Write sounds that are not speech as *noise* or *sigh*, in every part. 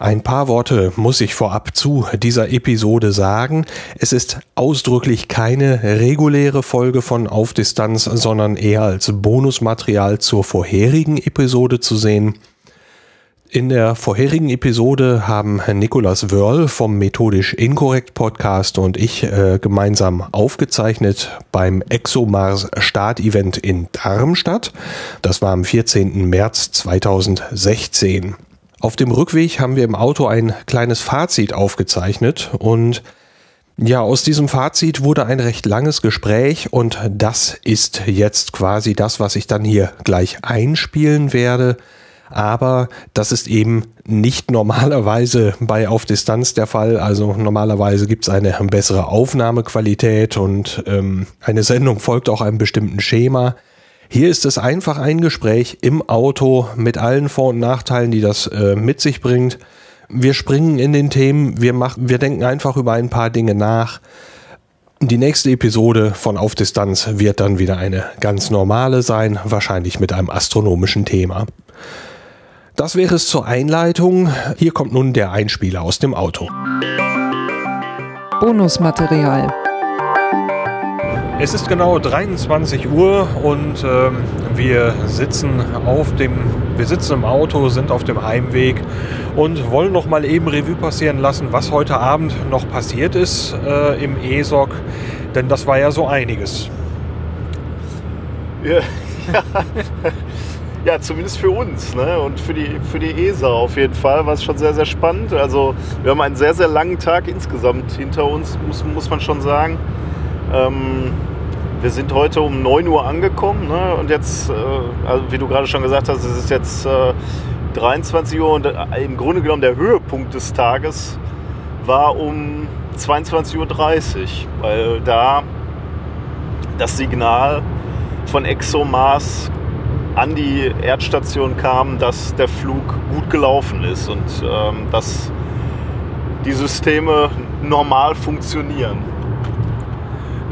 Ein paar Worte muss ich vorab zu dieser Episode sagen. Es ist ausdrücklich keine reguläre Folge von Auf Distanz, sondern eher als Bonusmaterial zur vorherigen Episode zu sehen. In der vorherigen Episode haben Nikolas Wörl vom Methodisch Inkorrekt Podcast und ich äh, gemeinsam aufgezeichnet beim ExoMars Start-Event in Darmstadt. Das war am 14. März 2016. Auf dem Rückweg haben wir im Auto ein kleines Fazit aufgezeichnet und ja, aus diesem Fazit wurde ein recht langes Gespräch und das ist jetzt quasi das, was ich dann hier gleich einspielen werde. Aber das ist eben nicht normalerweise bei Auf Distanz der Fall. Also normalerweise gibt es eine bessere Aufnahmequalität und ähm, eine Sendung folgt auch einem bestimmten Schema. Hier ist es einfach ein Gespräch im Auto mit allen Vor- und Nachteilen, die das äh, mit sich bringt. Wir springen in den Themen, wir machen, wir denken einfach über ein paar Dinge nach. Die nächste Episode von Auf Distanz wird dann wieder eine ganz normale sein, wahrscheinlich mit einem astronomischen Thema. Das wäre es zur Einleitung. Hier kommt nun der Einspieler aus dem Auto. Bonusmaterial. Es ist genau 23 Uhr und ähm, wir sitzen auf dem, wir sitzen im Auto, sind auf dem Heimweg und wollen noch mal eben Revue passieren lassen, was heute Abend noch passiert ist äh, im ESOC, denn das war ja so einiges. Ja, ja. *laughs* ja zumindest für uns ne? und für die, für die ESA auf jeden Fall war es schon sehr, sehr spannend. Also wir haben einen sehr, sehr langen Tag insgesamt hinter uns, muss, muss man schon sagen. Ähm, wir sind heute um 9 Uhr angekommen ne? und jetzt, äh, also wie du gerade schon gesagt hast, es ist jetzt äh, 23 Uhr und äh, im Grunde genommen der Höhepunkt des Tages war um 22.30 Uhr, weil da das Signal von ExoMars an die Erdstation kam, dass der Flug gut gelaufen ist und ähm, dass die Systeme normal funktionieren.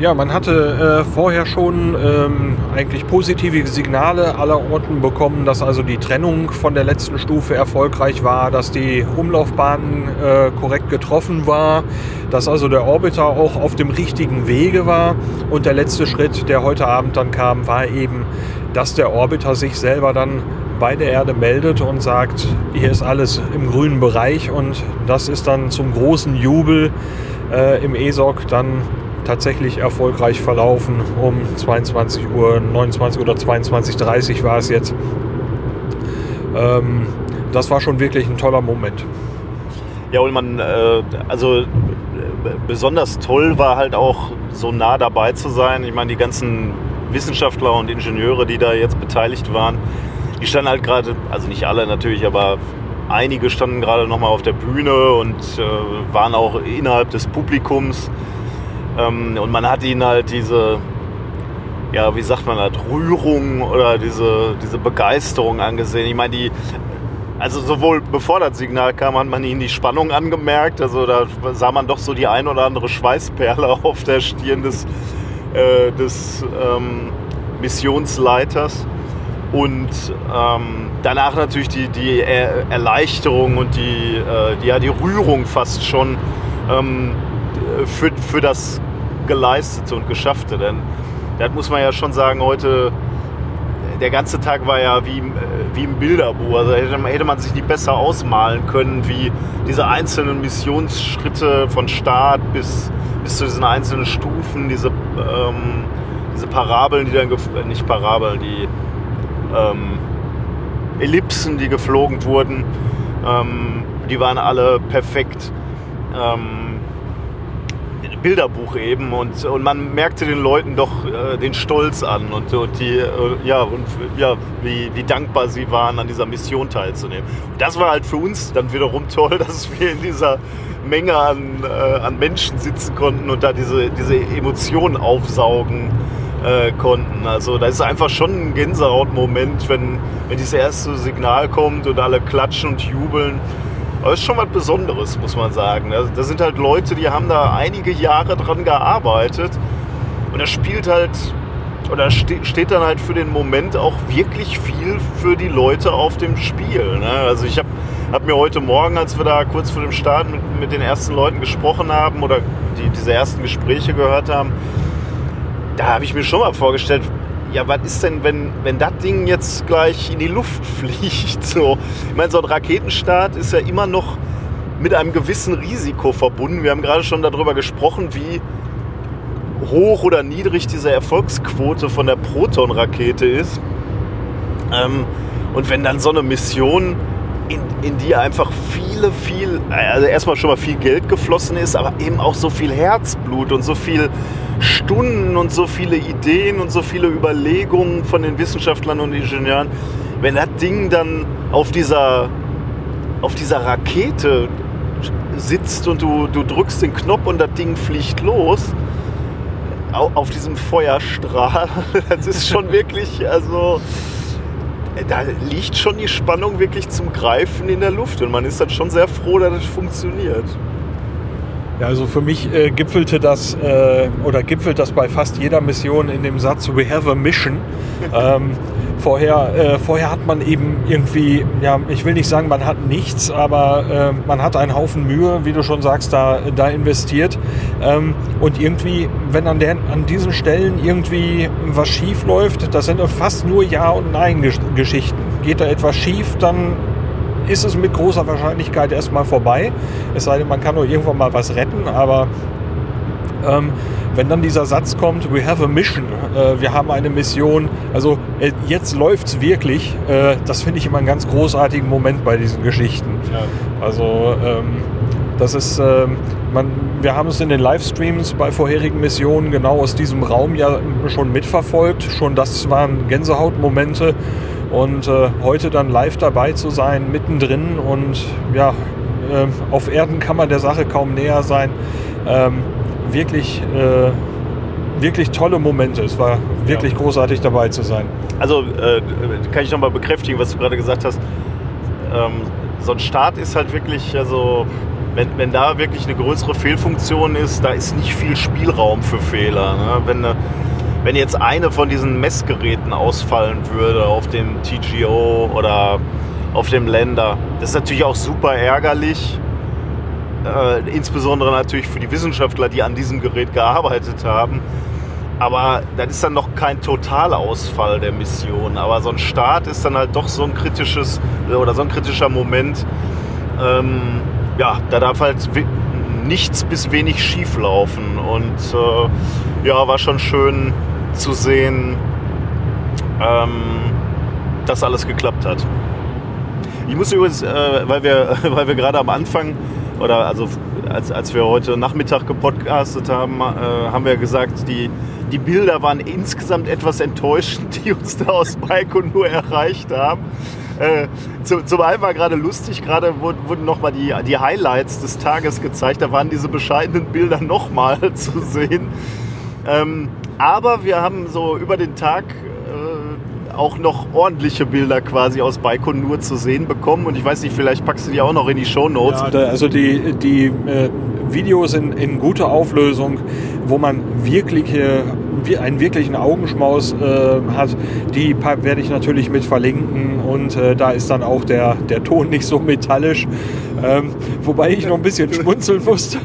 Ja, man hatte äh, vorher schon ähm, eigentlich positive Signale aller Orten bekommen, dass also die Trennung von der letzten Stufe erfolgreich war, dass die Umlaufbahn äh, korrekt getroffen war, dass also der Orbiter auch auf dem richtigen Wege war. Und der letzte Schritt, der heute Abend dann kam, war eben, dass der Orbiter sich selber dann bei der Erde meldet und sagt, hier ist alles im grünen Bereich und das ist dann zum großen Jubel äh, im ESOC dann tatsächlich erfolgreich verlaufen. Um 22 Uhr, 29 oder 22.30 Uhr war es jetzt. Ähm, das war schon wirklich ein toller Moment. Ja, und man, äh, also äh, besonders toll war halt auch so nah dabei zu sein. Ich meine, die ganzen Wissenschaftler und Ingenieure, die da jetzt beteiligt waren, die standen halt gerade, also nicht alle natürlich, aber einige standen gerade nochmal auf der Bühne und äh, waren auch innerhalb des Publikums. Ähm, und man hat ihnen halt diese, ja, wie sagt man das, Rührung oder diese, diese Begeisterung angesehen. Ich meine, die, also sowohl bevor das Signal kam, hat man ihnen die Spannung angemerkt. Also da sah man doch so die ein oder andere Schweißperle *laughs* auf der Stirn des, äh, des ähm, Missionsleiters. Und ähm, danach natürlich die, die er Erleichterung und die, äh, die, ja, die Rührung fast schon ähm, für, für das Geleistete und Geschaffte. Denn das muss man ja schon sagen, heute, der ganze Tag war ja wie, wie im Bilderbuch. Also hätte, hätte man sich nicht besser ausmalen können, wie diese einzelnen Missionsschritte von Start bis, bis zu diesen einzelnen Stufen, diese, ähm, diese Parabeln, die dann, nicht Parabeln, die ähm, Ellipsen, die geflogen wurden, ähm, die waren alle perfekt. Ähm, Bilderbuch eben und, und man merkte den Leuten doch äh, den Stolz an und, und die, äh, ja, und ja, wie, wie dankbar sie waren, an dieser Mission teilzunehmen. Und das war halt für uns dann wiederum toll, *laughs* dass wir in dieser Menge an, äh, an Menschen sitzen konnten und da diese, diese Emotionen aufsaugen äh, konnten. Also da ist einfach schon ein Gänsehautmoment, wenn, wenn dieses erste Signal kommt und alle klatschen und jubeln. Aber ist schon was Besonderes, muss man sagen. Da sind halt Leute, die haben da einige Jahre dran gearbeitet und das spielt halt oder steht dann halt für den Moment auch wirklich viel für die Leute auf dem Spiel. Ne? Also ich habe hab mir heute Morgen, als wir da kurz vor dem Start mit, mit den ersten Leuten gesprochen haben oder die, diese ersten Gespräche gehört haben, da habe ich mir schon mal vorgestellt, ja, was ist denn, wenn, wenn das Ding jetzt gleich in die Luft *laughs* fliegt? So, ich meine, so ein Raketenstart ist ja immer noch mit einem gewissen Risiko verbunden. Wir haben gerade schon darüber gesprochen, wie hoch oder niedrig diese Erfolgsquote von der Proton-Rakete ist. Ähm, und wenn dann so eine Mission, in, in die einfach viele, viel, also erstmal schon mal viel Geld geflossen ist, aber eben auch so viel Herzblut und so viel Stunden und so viele Ideen und so viele Überlegungen von den Wissenschaftlern und Ingenieuren, wenn das Ding dann auf dieser, auf dieser Rakete sitzt und du, du drückst den Knopf und das Ding fliegt los, auf diesem Feuerstrahl, *laughs* das ist schon wirklich, also da liegt schon die Spannung wirklich zum Greifen in der Luft und man ist dann schon sehr froh, dass es funktioniert. Ja, also für mich äh, gipfelte das äh, oder gipfelt das bei fast jeder Mission in dem Satz We have a mission. ähm, vorher, äh, vorher hat man eben irgendwie, ja, ich will nicht sagen, man hat nichts, aber äh, man hat einen Haufen Mühe, wie du schon sagst, da, da investiert. Ähm, und irgendwie, wenn an, der, an diesen Stellen irgendwie was schief läuft, das sind fast nur Ja- und Nein-Geschichten. Geht da etwas schief, dann ist es mit großer Wahrscheinlichkeit erstmal vorbei. Es sei denn, man kann nur irgendwann mal was retten, aber ähm, wenn dann dieser Satz kommt, we have a mission, äh, wir haben eine Mission, also äh, jetzt läuft es wirklich, äh, das finde ich immer einen ganz großartigen Moment bei diesen Geschichten. Ja. Also ähm, das ist, ähm, man, wir haben es in den Livestreams bei vorherigen Missionen genau aus diesem Raum ja schon mitverfolgt. Schon das waren Gänsehautmomente. Und äh, heute dann live dabei zu sein, mittendrin und ja, äh, auf Erden kann man der Sache kaum näher sein. Ähm, wirklich, äh, wirklich tolle Momente. Es war wirklich ja. großartig dabei zu sein. Also äh, kann ich nochmal bekräftigen, was du gerade gesagt hast. Ähm, so ein Start ist halt wirklich, also wenn, wenn da wirklich eine größere Fehlfunktion ist, da ist nicht viel Spielraum für Fehler. Ne? Wenn eine wenn jetzt eine von diesen Messgeräten ausfallen würde auf dem TGO oder auf dem Länder, das ist natürlich auch super ärgerlich. Äh, insbesondere natürlich für die Wissenschaftler, die an diesem Gerät gearbeitet haben. Aber das ist dann noch kein Totalausfall der Mission. Aber so ein Start ist dann halt doch so ein kritisches oder so ein kritischer Moment. Ähm, ja, da darf halt nichts bis wenig schief laufen. Und äh, ja, war schon schön, zu sehen, ähm, dass alles geklappt hat. Ich muss übrigens, äh, weil wir, *laughs* weil wir gerade am Anfang oder also als, als wir heute Nachmittag gepodcastet haben, äh, haben wir gesagt, die, die Bilder waren insgesamt etwas enttäuschend, *laughs* die uns da aus Balkon nur erreicht haben. Äh, zu, zum einen war gerade lustig, gerade wurden, wurden nochmal die, die Highlights des Tages gezeigt, da waren diese bescheidenen Bilder nochmal *laughs* zu sehen. Ähm, aber wir haben so über den Tag äh, auch noch ordentliche Bilder quasi aus Baikonur zu sehen bekommen. Und ich weiß nicht, vielleicht packst du die auch noch in die Show Notes. Ja, also die, die äh, Videos in, in guter Auflösung, wo man wirkliche einen wirklichen Augenschmaus äh, hat, die werde ich natürlich mit verlinken und äh, da ist dann auch der, der Ton nicht so metallisch. Ähm, wobei ich noch ein bisschen schmunzeln musste.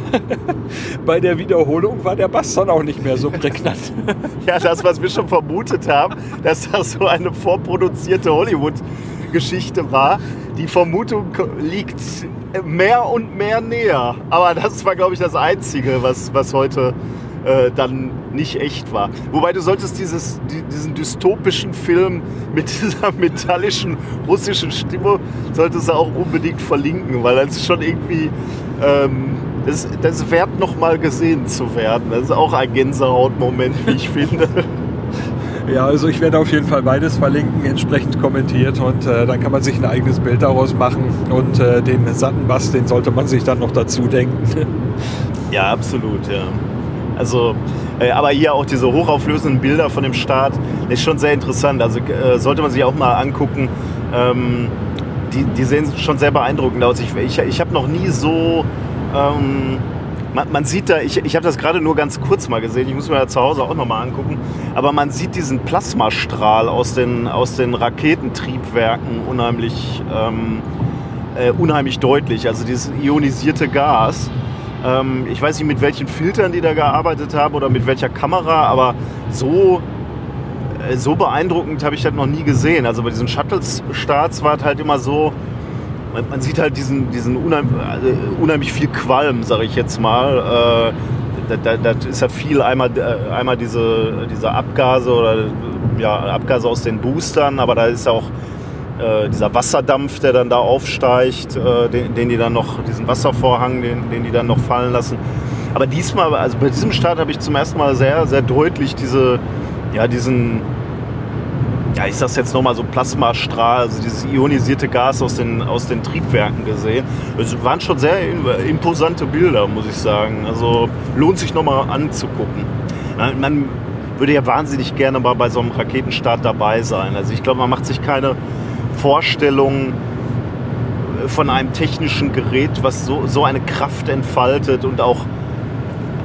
*laughs* Bei der Wiederholung war der Bass dann auch nicht mehr so prägnant. *laughs* ja, das, was wir schon vermutet haben, dass das so eine vorproduzierte Hollywood-Geschichte war. Die Vermutung liegt mehr und mehr näher. Aber das war, glaube ich, das Einzige, was, was heute äh, dann nicht echt war. Wobei du solltest dieses, diesen dystopischen Film mit *laughs* dieser metallischen russischen Stimme, solltest du auch unbedingt verlinken, weil das ist schon irgendwie, ähm, das, das wert nochmal gesehen zu werden. Das ist auch ein Gänsehautmoment, wie ich finde. *laughs* Ja, also ich werde auf jeden Fall beides verlinken, entsprechend kommentiert und äh, dann kann man sich ein eigenes Bild daraus machen und äh, den satten Bass, den sollte man sich dann noch dazu denken. *laughs* Ja, absolut, ja. Also, äh, aber hier auch diese hochauflösenden Bilder von dem Start ist schon sehr interessant. Also äh, sollte man sich auch mal angucken. Ähm, die, die sehen schon sehr beeindruckend aus. Ich, ich, ich habe noch nie so ähm, man, man, sieht da, ich, ich habe das gerade nur ganz kurz mal gesehen, ich muss mir ja zu Hause auch nochmal angucken, aber man sieht diesen Plasmastrahl aus den, aus den Raketentriebwerken unheimlich, ähm, äh, unheimlich deutlich, also dieses ionisierte Gas. Ähm, ich weiß nicht, mit welchen Filtern die da gearbeitet haben oder mit welcher Kamera, aber so äh, so beeindruckend habe ich das noch nie gesehen. Also bei diesen Shuttle-Starts war es halt immer so, man, sieht halt diesen, diesen unheim, äh, unheimlich viel Qualm, sage ich jetzt mal. Äh, da, da, ist ja viel einmal, äh, einmal diese, diese Abgase oder ja, Abgase aus den Boostern, aber da ist auch äh, dieser Wasserdampf, der dann da aufsteigt, äh, den, den, die dann noch, diesen Wasservorhang, den, den die dann noch fallen lassen. Aber diesmal, also bei diesem Start habe ich zum ersten Mal sehr, sehr deutlich diese, ja, diesen, ja, ich sag's jetzt nochmal so Plasmastrahl, also dieses ionisierte Gas aus den, aus den Triebwerken gesehen. Es waren schon sehr imposante Bilder, muss ich sagen. Also lohnt sich nochmal anzugucken. Man würde ja wahnsinnig gerne mal bei so einem Raketenstart dabei sein. Also ich glaube, man macht sich keine Vorstellung von einem technischen Gerät, was so, so eine Kraft entfaltet und auch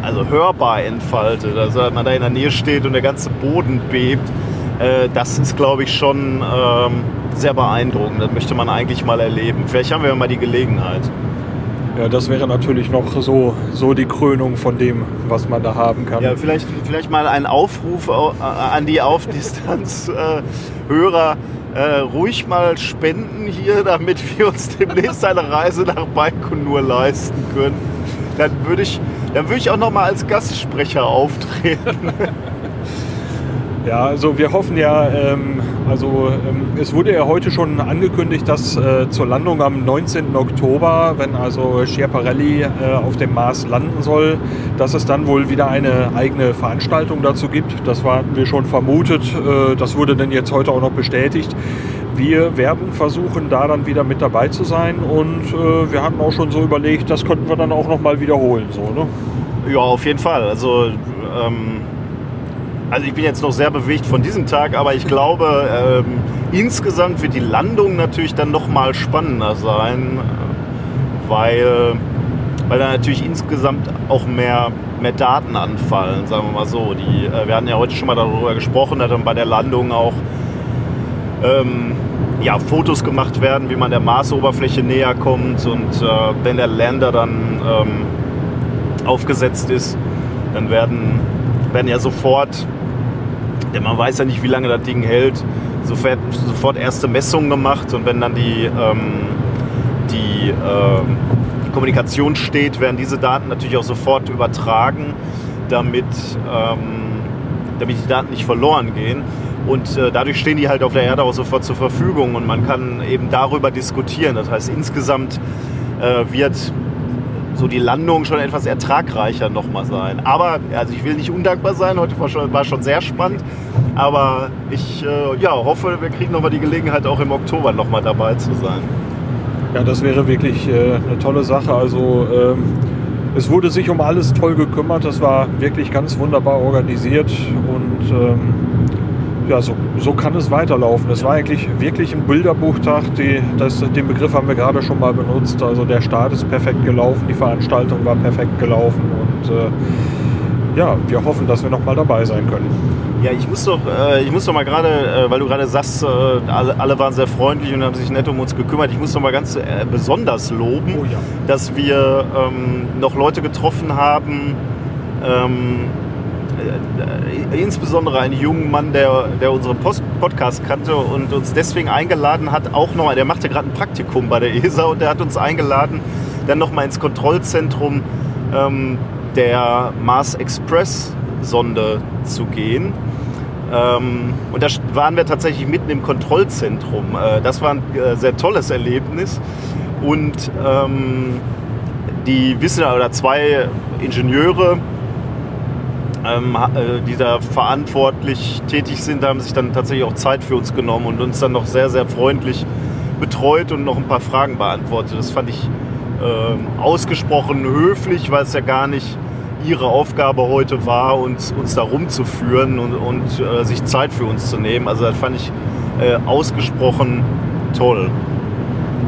also hörbar entfaltet. Also wenn man da in der Nähe steht und der ganze Boden bebt äh, das ist, glaube ich, schon ähm, sehr beeindruckend. Das möchte man eigentlich mal erleben. Vielleicht haben wir mal die Gelegenheit. Ja, das wäre natürlich noch so, so die Krönung von dem, was man da haben kann. Ja, vielleicht, vielleicht mal ein Aufruf äh, an die Aufdistanz-Hörer. Äh, ruhig mal spenden hier, *laughs* damit wir uns demnächst eine Reise nach Baikonur leisten können. Dann würde ich, dann ich auch noch mal als Gastsprecher auftreten. *laughs* Ja, also wir hoffen ja, ähm, also ähm, es wurde ja heute schon angekündigt, dass äh, zur Landung am 19. Oktober, wenn also Schiaparelli äh, auf dem Mars landen soll, dass es dann wohl wieder eine eigene Veranstaltung dazu gibt. Das hatten wir schon vermutet. Äh, das wurde dann jetzt heute auch noch bestätigt. Wir werden versuchen, da dann wieder mit dabei zu sein und äh, wir hatten auch schon so überlegt, das könnten wir dann auch noch mal wiederholen. So, ne? Ja, auf jeden Fall. Also ähm also ich bin jetzt noch sehr bewegt von diesem Tag, aber ich glaube, ähm, insgesamt wird die Landung natürlich dann noch mal spannender sein, weil, weil da natürlich insgesamt auch mehr, mehr Daten anfallen, sagen wir mal so. Die, äh, wir hatten ja heute schon mal darüber gesprochen, dass dann bei der Landung auch ähm, ja, Fotos gemacht werden, wie man der Marsoberfläche näher kommt und äh, wenn der Lander dann ähm, aufgesetzt ist, dann werden, werden ja sofort denn man weiß ja nicht, wie lange das Ding hält. Sofort, sofort erste Messungen gemacht und wenn dann die, ähm, die, äh, die Kommunikation steht, werden diese Daten natürlich auch sofort übertragen, damit, ähm, damit die Daten nicht verloren gehen. Und äh, dadurch stehen die halt auf der Erde auch sofort zur Verfügung und man kann eben darüber diskutieren. Das heißt, insgesamt äh, wird so die Landung schon etwas ertragreicher nochmal sein. Aber, also ich will nicht undankbar sein, heute war schon, war schon sehr spannend. Aber ich äh, ja, hoffe, wir kriegen nochmal die Gelegenheit, auch im Oktober nochmal dabei zu sein. Ja, das wäre wirklich äh, eine tolle Sache. Also ähm, es wurde sich um alles toll gekümmert. Das war wirklich ganz wunderbar organisiert und ähm, ja, so, so kann es weiterlaufen. Es war eigentlich wirklich ein Bilderbuchtag. Die, das, den Begriff haben wir gerade schon mal benutzt. Also der Start ist perfekt gelaufen, die Veranstaltung war perfekt gelaufen und äh, ja, wir hoffen, dass wir noch mal dabei sein können. Ja, ich muss doch, äh, ich muss doch mal gerade, äh, weil du gerade sagst, äh, alle, alle, waren sehr freundlich und haben sich nett um uns gekümmert. Ich muss doch mal ganz äh, besonders loben, oh, ja. dass wir ähm, noch Leute getroffen haben. Ähm, äh, insbesondere einen jungen Mann, der, der unseren Post Podcast kannte und uns deswegen eingeladen hat, auch nochmal, der machte gerade ein Praktikum bei der ESA und der hat uns eingeladen, dann nochmal ins Kontrollzentrum ähm, der Mars Express Sonde zu gehen. Ähm, und da waren wir tatsächlich mitten im Kontrollzentrum. Äh, das war ein äh, sehr tolles Erlebnis. Und ähm, die Wissenschaftler oder zwei Ingenieure, ähm, äh, die da verantwortlich tätig sind, haben sich dann tatsächlich auch Zeit für uns genommen und uns dann noch sehr, sehr freundlich betreut und noch ein paar Fragen beantwortet. Das fand ich äh, ausgesprochen höflich, weil es ja gar nicht ihre Aufgabe heute war, uns, uns da rumzuführen und, und äh, sich Zeit für uns zu nehmen. Also das fand ich äh, ausgesprochen toll.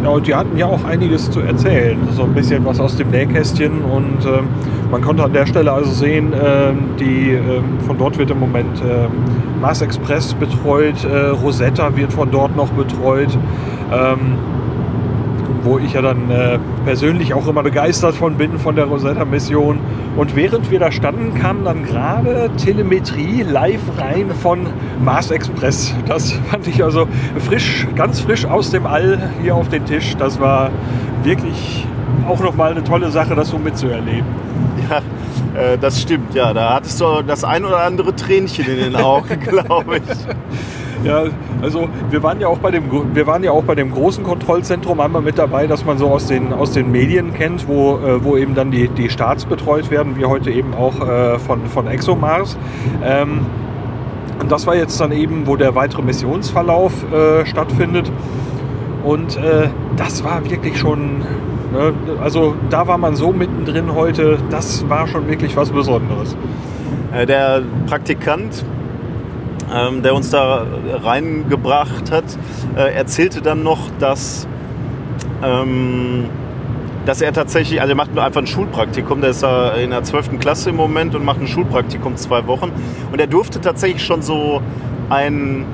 Ja, und die hatten ja auch einiges zu erzählen. So ein bisschen was aus dem Nähkästchen. Und ähm, man konnte an der Stelle also sehen, ähm, die, ähm, von dort wird im Moment ähm, Mars Express betreut, äh, Rosetta wird von dort noch betreut. Wo ich ja dann äh, persönlich auch immer begeistert von bin, von der Rosetta-Mission. Und während wir da standen, kam dann gerade Telemetrie live rein von Mars Express. Das fand ich also frisch, ganz frisch aus dem All hier auf den Tisch. Das war wirklich auch nochmal eine tolle Sache, das so mitzuerleben. *laughs* Äh, das stimmt, ja. Da hattest du das ein oder andere Tränchen in den Augen, *laughs* glaube ich. Ja, also wir waren ja auch bei dem, wir waren ja auch bei dem großen Kontrollzentrum einmal mit dabei, dass man so aus den, aus den Medien kennt, wo, äh, wo eben dann die, die Starts betreut werden, wie heute eben auch äh, von, von ExoMars. Ähm, und das war jetzt dann eben, wo der weitere Missionsverlauf stattfindet. Und das war wirklich schon, ne, also da war man so mittendrin heute, das war schon wirklich was Besonderes. Äh, der Praktikant ähm, der uns da reingebracht hat, äh, erzählte dann noch, dass, ähm, dass er tatsächlich, also er macht einfach ein Schulpraktikum, der ist da in der 12. Klasse im Moment und macht ein Schulpraktikum zwei Wochen. Und er durfte tatsächlich schon so ein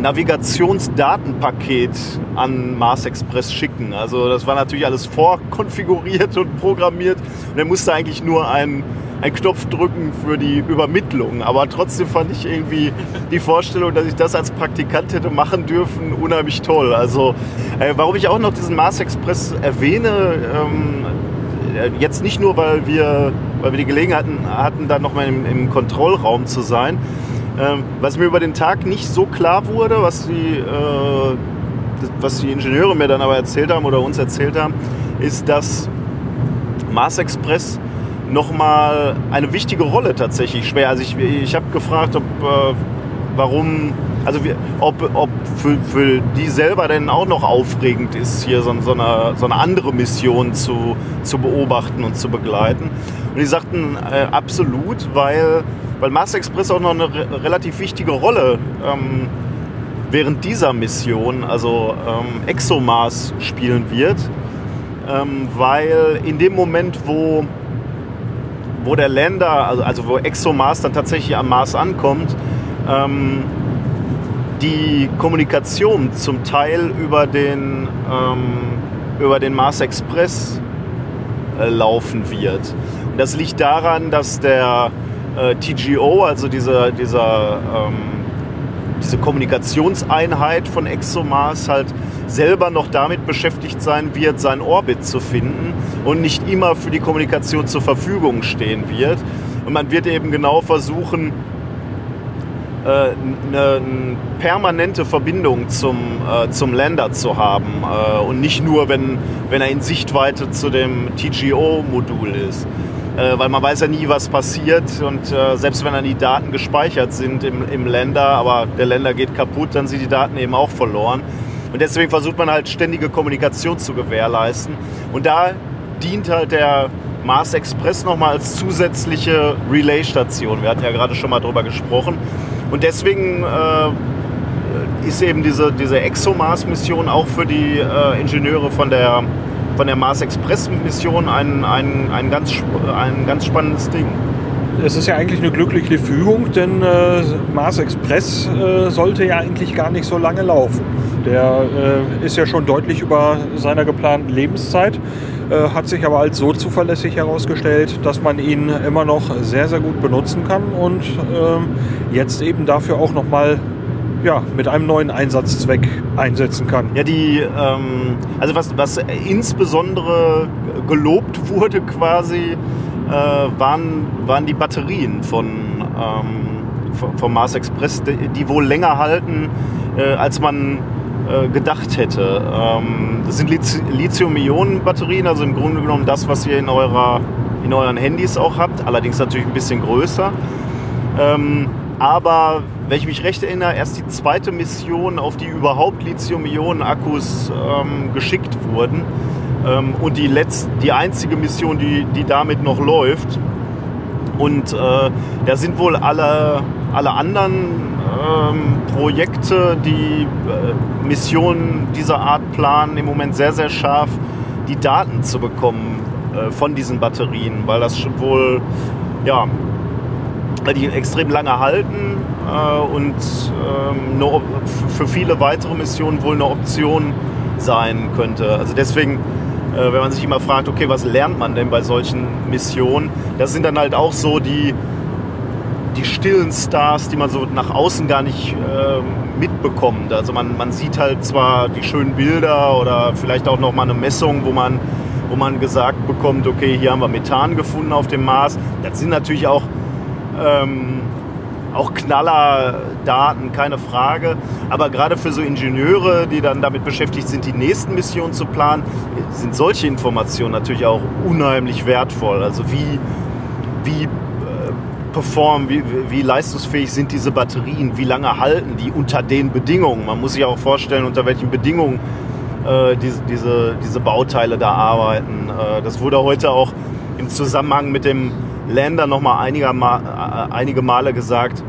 Navigationsdatenpaket an Mars Express schicken. Also das war natürlich alles vorkonfiguriert und programmiert. Und er musste eigentlich nur ein einen Knopf drücken für die Übermittlung. Aber trotzdem fand ich irgendwie die Vorstellung, dass ich das als Praktikant hätte machen dürfen, unheimlich toll. Also, äh, warum ich auch noch diesen Mars Express erwähne, ähm, äh, jetzt nicht nur, weil wir, weil wir die Gelegenheit hatten, hatten da nochmal im, im Kontrollraum zu sein, ähm, was mir über den Tag nicht so klar wurde, was die, äh, was die Ingenieure mir dann aber erzählt haben oder uns erzählt haben, ist, dass Mars Express nochmal eine wichtige Rolle tatsächlich schwer. Also ich, ich habe gefragt, ob, äh, warum, also wie, ob, ob für, für die selber denn auch noch aufregend ist, hier so, so, eine, so eine andere Mission zu, zu beobachten und zu begleiten. Und die sagten äh, absolut, weil, weil Mars Express auch noch eine re relativ wichtige Rolle ähm, während dieser Mission, also ähm, ExoMars, spielen wird. Ähm, weil in dem Moment, wo wo der Länder, also, also wo ExoMars dann tatsächlich am Mars ankommt, ähm, die Kommunikation zum Teil über den, ähm, über den Mars Express äh, laufen wird. Das liegt daran, dass der äh, TGO, also dieser, dieser, ähm, diese Kommunikationseinheit von ExoMars halt selber noch damit beschäftigt sein wird, seinen Orbit zu finden und nicht immer für die Kommunikation zur Verfügung stehen wird. Und man wird eben genau versuchen, eine, äh, permanente Verbindung zum, äh, zum Lander zu haben äh, und nicht nur, wenn, wenn er in Sichtweite zu dem TGO-Modul ist. Äh, weil man weiß ja nie, was passiert und äh, selbst wenn dann die Daten gespeichert sind im, im Länder, aber der Länder geht kaputt, dann sind die Daten eben auch verloren. Und deswegen versucht man halt ständige Kommunikation zu gewährleisten. Und da dient halt der Mars Express nochmal als zusätzliche Relay-Station. Wir hatten ja gerade schon mal drüber gesprochen. Und deswegen äh, ist eben diese, diese ExoMars-Mission auch für die äh, Ingenieure von der, von der Mars Express-Mission ein, ein, ein, ganz, ein ganz spannendes Ding es ist ja eigentlich eine glückliche Fügung, denn äh, Mars Express äh, sollte ja eigentlich gar nicht so lange laufen. Der äh, ist ja schon deutlich über seiner geplanten Lebenszeit, äh, hat sich aber als so zuverlässig herausgestellt, dass man ihn immer noch sehr, sehr gut benutzen kann und ähm, jetzt eben dafür auch nochmal ja, mit einem neuen Einsatzzweck einsetzen kann. Ja, die, ähm, also was, was insbesondere gelobt wurde quasi, äh, waren, waren die Batterien von, ähm, vom Mars Express, die, die wohl länger halten, äh, als man äh, gedacht hätte. Ähm, das sind Lithium-Ionen-Batterien, also im Grunde genommen das, was ihr in, eurer, in euren Handys auch habt, allerdings natürlich ein bisschen größer. Ähm, aber wenn ich mich recht erinnere, erst die zweite Mission, auf die überhaupt Lithium-Ionen-Akkus ähm, geschickt wurden. Ähm, und die, letzte, die einzige Mission, die, die damit noch läuft. Und äh, da sind wohl alle, alle anderen ähm, Projekte, die äh, Missionen dieser Art planen, im Moment sehr, sehr scharf, die Daten zu bekommen äh, von diesen Batterien, weil das schon wohl, ja, weil die extrem lange halten äh, und ähm, für viele weitere Missionen wohl eine Option sein könnte. Also deswegen äh, wenn man sich immer fragt, okay, was lernt man denn bei solchen Missionen? Das sind dann halt auch so die, die stillen Stars, die man so nach außen gar nicht äh, mitbekommt. Also man, man sieht halt zwar die schönen Bilder oder vielleicht auch noch mal eine Messung, wo man, wo man gesagt bekommt, okay, hier haben wir Methan gefunden auf dem Mars. Das sind natürlich auch ähm, auch Knallerdaten, keine Frage. Aber gerade für so Ingenieure, die dann damit beschäftigt sind, die nächsten Missionen zu planen, sind solche Informationen natürlich auch unheimlich wertvoll. Also wie, wie äh, performen, wie, wie leistungsfähig sind diese Batterien, wie lange halten die unter den Bedingungen. Man muss sich auch vorstellen, unter welchen Bedingungen äh, diese, diese, diese Bauteile da arbeiten. Äh, das wurde heute auch im Zusammenhang mit dem Länder noch mal äh, einige Male gesagt,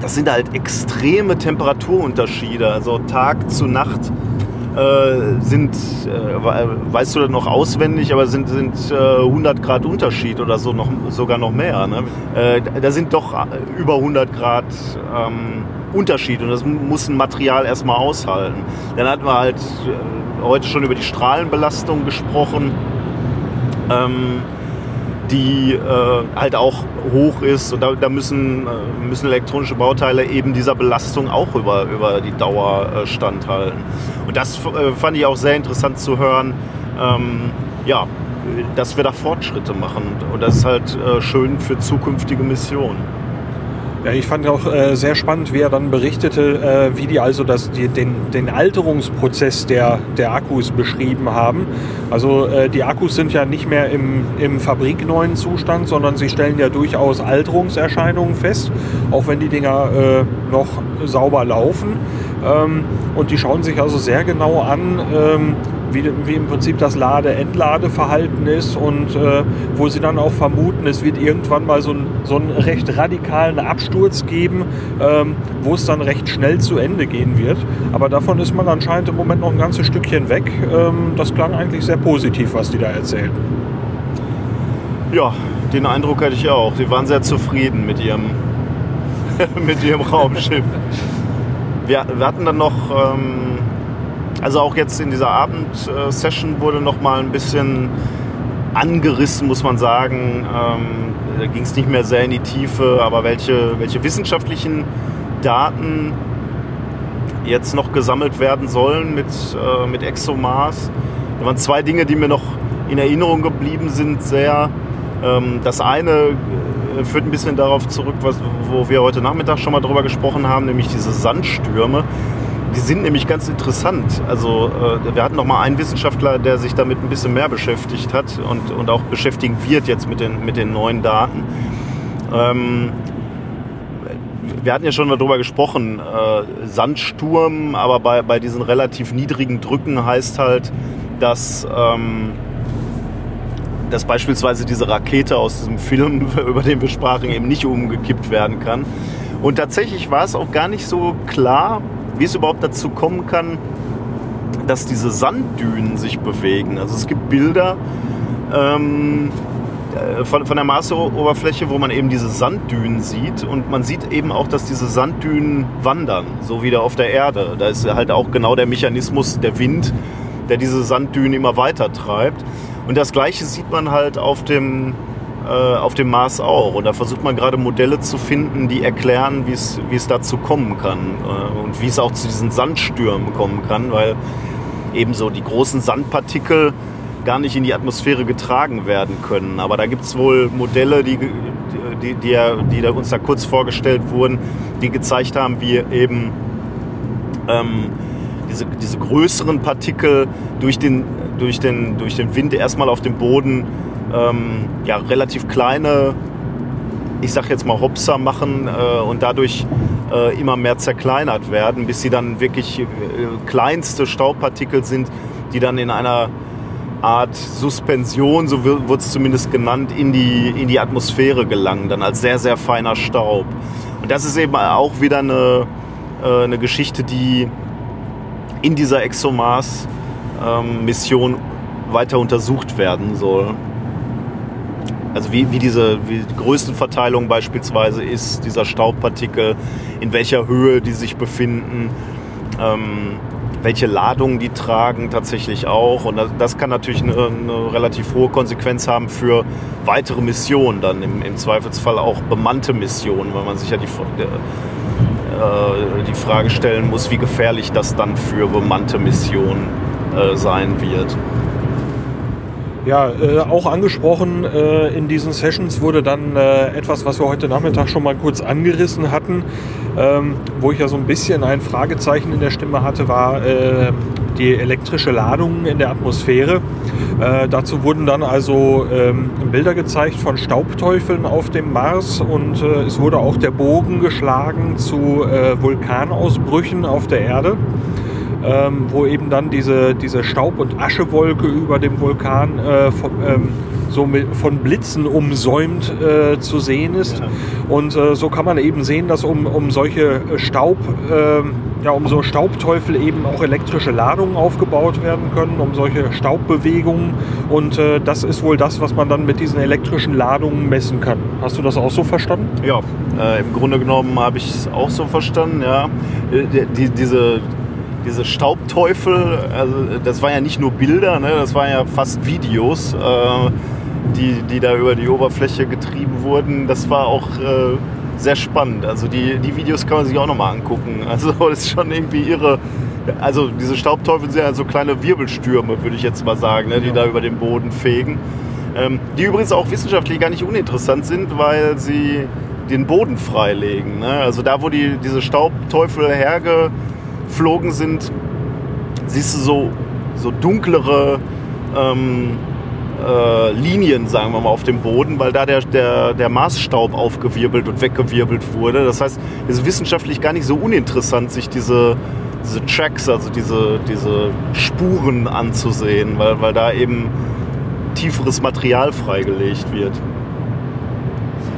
das sind halt extreme Temperaturunterschiede. Also Tag zu Nacht äh, sind, äh, weißt du das noch auswendig, aber sind, sind äh, 100 Grad Unterschied oder so, noch, sogar noch mehr. Ne? Äh, da sind doch äh, über 100 Grad ähm, Unterschied und das muss ein Material erstmal aushalten. Dann hatten wir halt heute schon über die Strahlenbelastung gesprochen. Ähm, die äh, halt auch hoch ist. Und da, da müssen, äh, müssen elektronische Bauteile eben dieser Belastung auch über, über die Dauer äh, standhalten. Und das äh, fand ich auch sehr interessant zu hören. Ähm, ja, dass wir da Fortschritte machen. Und das ist halt äh, schön für zukünftige Missionen. Ja, ich fand auch äh, sehr spannend, wie er dann berichtete, äh, wie die also das, die, den, den Alterungsprozess der, der Akkus beschrieben haben. Also äh, die Akkus sind ja nicht mehr im, im fabrikneuen Zustand, sondern sie stellen ja durchaus Alterungserscheinungen fest, auch wenn die Dinger äh, noch sauber laufen. Ähm, und die schauen sich also sehr genau an, ähm, wie, wie im Prinzip das Lade-Entlade-Verhalten ist und äh, wo sie dann auch vermuten, es wird irgendwann mal so, ein, so einen recht radikalen Absturz geben, ähm, wo es dann recht schnell zu Ende gehen wird. Aber davon ist man anscheinend im Moment noch ein ganzes Stückchen weg. Ähm, das klang eigentlich sehr positiv, was die da erzählen. Ja, den Eindruck hatte ich auch. Sie waren sehr zufrieden mit ihrem, *laughs* mit ihrem Raumschiff. Wir, wir hatten dann noch ähm, also auch jetzt in dieser Abendsession wurde noch mal ein bisschen angerissen, muss man sagen. Ähm, da ging es nicht mehr sehr in die Tiefe, aber welche, welche wissenschaftlichen Daten jetzt noch gesammelt werden sollen mit, äh, mit ExoMars. Da waren zwei Dinge, die mir noch in Erinnerung geblieben sind, sehr. Ähm, das eine äh, führt ein bisschen darauf zurück, was, wo wir heute Nachmittag schon mal drüber gesprochen haben, nämlich diese Sandstürme. Die sind nämlich ganz interessant. Also äh, wir hatten noch mal einen Wissenschaftler, der sich damit ein bisschen mehr beschäftigt hat und, und auch beschäftigen wird jetzt mit den, mit den neuen Daten. Ähm, wir hatten ja schon darüber gesprochen, äh, Sandsturm, aber bei, bei diesen relativ niedrigen Drücken heißt halt, dass, ähm, dass beispielsweise diese Rakete aus diesem Film, *laughs* über den wir sprachen, eben nicht umgekippt werden kann. Und tatsächlich war es auch gar nicht so klar, wie es überhaupt dazu kommen kann, dass diese Sanddünen sich bewegen. Also es gibt Bilder ähm, äh, von, von der Marsoberfläche, wo man eben diese Sanddünen sieht und man sieht eben auch, dass diese Sanddünen wandern, so wie da auf der Erde. Da ist halt auch genau der Mechanismus der Wind, der diese Sanddünen immer weiter treibt. Und das gleiche sieht man halt auf dem äh, auf dem Mars auch. Und da versucht man gerade Modelle zu finden, die erklären, wie es dazu kommen kann äh, und wie es auch zu diesen Sandstürmen kommen kann, weil eben so die großen Sandpartikel gar nicht in die Atmosphäre getragen werden können. Aber da gibt es wohl Modelle, die, die, die, die uns da kurz vorgestellt wurden, die gezeigt haben, wie eben ähm, diese, diese größeren Partikel durch den, durch, den, durch den Wind erstmal auf dem Boden ähm, ja, relativ kleine ich sag jetzt mal, Hopser machen äh, und dadurch äh, immer mehr zerkleinert werden, bis sie dann wirklich äh, kleinste Staubpartikel sind, die dann in einer Art Suspension, so wird es zumindest genannt, in die, in die Atmosphäre gelangen, dann als sehr, sehr feiner Staub. Und das ist eben auch wieder eine, äh, eine Geschichte, die in dieser ExoMars-Mission ähm, weiter untersucht werden soll. Also wie, wie diese wie die Größenverteilung beispielsweise ist, dieser Staubpartikel, in welcher Höhe die sich befinden, ähm, welche Ladungen die tragen tatsächlich auch. Und das, kann natürlich eine, eine, relativ hohe Konsequenz haben für weitere Missionen, dann im, im Zweifelsfall auch bemannte Missionen, weil man sich ja die, äh, die Frage stellen muss, wie gefährlich das dann für bemannte Missionen äh, sein wird. Ja, äh, auch angesprochen äh, in diesen Sessions wurde dann äh, etwas, was wir heute Nachmittag schon mal kurz angerissen hatten, ähm, wo ich ja so ein bisschen ein Fragezeichen in der Stimme hatte, war äh, die elektrische Ladung in der Atmosphäre. Äh, dazu wurden dann also ähm, Bilder gezeigt von Staubteufeln auf dem Mars und äh, es wurde auch der Bogen geschlagen zu Vulkanausbrüchen auf der Erde ähm, wo eben dann diese, diese Staub- und Aschewolke über dem Vulkan äh, von, ähm, so mit, von Blitzen umsäumt äh, zu sehen ist. Ja. Und äh, so kann man eben sehen, dass um, um solche Staub, ähm, ja, um so Staubteufel eben auch elektrische Ladungen aufgebaut werden können, um solche Staubbewegungen. Und äh, das ist wohl das, was man dann mit diesen elektrischen Ladungen messen kann. Hast du das auch so verstanden? Ja, äh, im Grunde genommen habe ich es auch so verstanden, ja. Äh, die, diese diese Staubteufel, also das waren ja nicht nur Bilder, ne, das waren ja fast Videos, äh, die, die da über die Oberfläche getrieben wurden. Das war auch äh, sehr spannend. Also die, die Videos kann man sich auch nochmal angucken. *laughs* Also das ist schon irgendwie irre. Also diese Staubteufel sind ja so kleine Wirbelstürme, würde ich jetzt mal sagen, ne, die ja. da über den Boden fegen. Ähm, die übrigens auch wissenschaftlich gar nicht uninteressant sind, weil sie den Boden freilegen. Ne? Also da, wo die, diese Staubteufel herge geflogen sind, siehst du so, so dunklere ähm, äh, Linien, sagen wir mal, auf dem Boden, weil da der, der, der Marsstaub aufgewirbelt und weggewirbelt wurde. Das heißt, es ist wissenschaftlich gar nicht so uninteressant, sich diese, diese Tracks, also diese, diese Spuren anzusehen, weil, weil da eben tieferes Material freigelegt wird.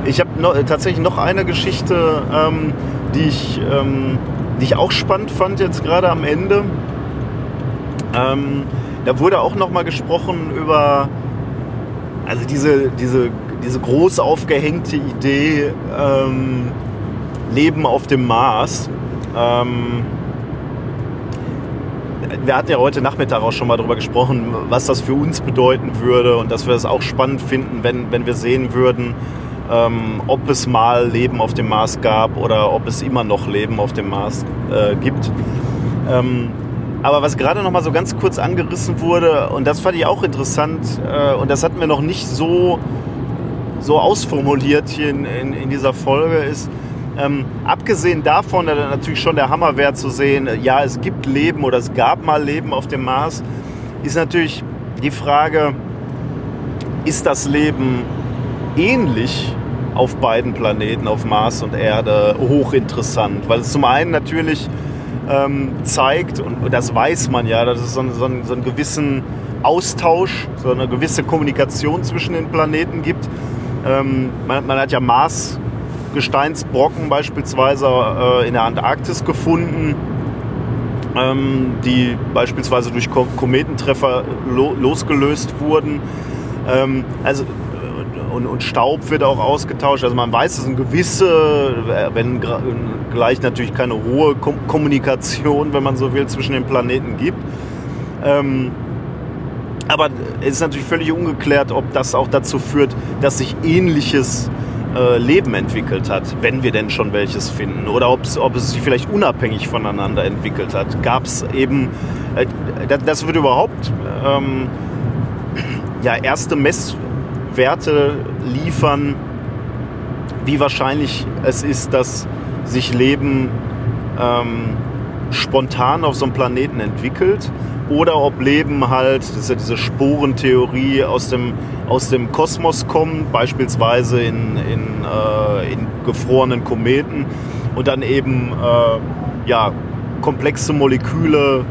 Ich habe no, tatsächlich noch eine Geschichte, ähm, die ich ähm, die ich auch spannend fand jetzt gerade am Ende. Ähm, da wurde auch noch mal gesprochen über also diese, diese, diese groß aufgehängte Idee ähm, Leben auf dem Mars. Ähm, wir hatten ja heute Nachmittag auch schon mal darüber gesprochen, was das für uns bedeuten würde und dass wir das auch spannend finden, wenn, wenn wir sehen würden, ähm, ob es mal Leben auf dem Mars gab oder ob es immer noch Leben auf dem Mars äh, gibt. Ähm, aber was gerade noch mal so ganz kurz angerissen wurde, und das fand ich auch interessant, äh, und das hatten wir noch nicht so, so ausformuliert hier in, in, in dieser Folge, ist, ähm, abgesehen davon, dass natürlich schon der Hammer wäre zu sehen, ja, es gibt Leben oder es gab mal Leben auf dem Mars, ist natürlich die Frage, ist das Leben ähnlich auf beiden Planeten, auf Mars und Erde, hochinteressant, weil es zum einen natürlich ähm, zeigt, und das weiß man ja, dass es so, so, einen, so einen gewissen Austausch, so eine gewisse Kommunikation zwischen den Planeten gibt. Ähm, man, man, hat ja Mars Gesteinsbrocken beispielsweise äh, in der Antarktis gefunden, ähm, die beispielsweise durch Kometentreffer lo losgelöst wurden. Ähm, also und, und, Staub wird auch ausgetauscht. Also man weiß, es ist eine gewisse, wenn gleich natürlich keine hohe Kommunikation, wenn man so will, zwischen den Planeten gibt. Ähm, aber es ist natürlich völlig ungeklärt, ob das auch dazu führt, dass sich ähnliches äh, Leben entwickelt hat, wenn wir denn schon welches finden. Oder ob es sich vielleicht unabhängig voneinander entwickelt hat. Gab es eben, äh, das wird überhaupt ähm, ja, erste Mess Werte liefern, wie wahrscheinlich es ist, dass sich Leben ähm, spontan auf so einem Planeten entwickelt oder ob Leben halt, das ist ja diese Sporentheorie aus dem, aus dem Kosmos kommen, beispielsweise in, in, äh, in gefrorenen Kometen und dann eben äh, ja, komplexe Moleküle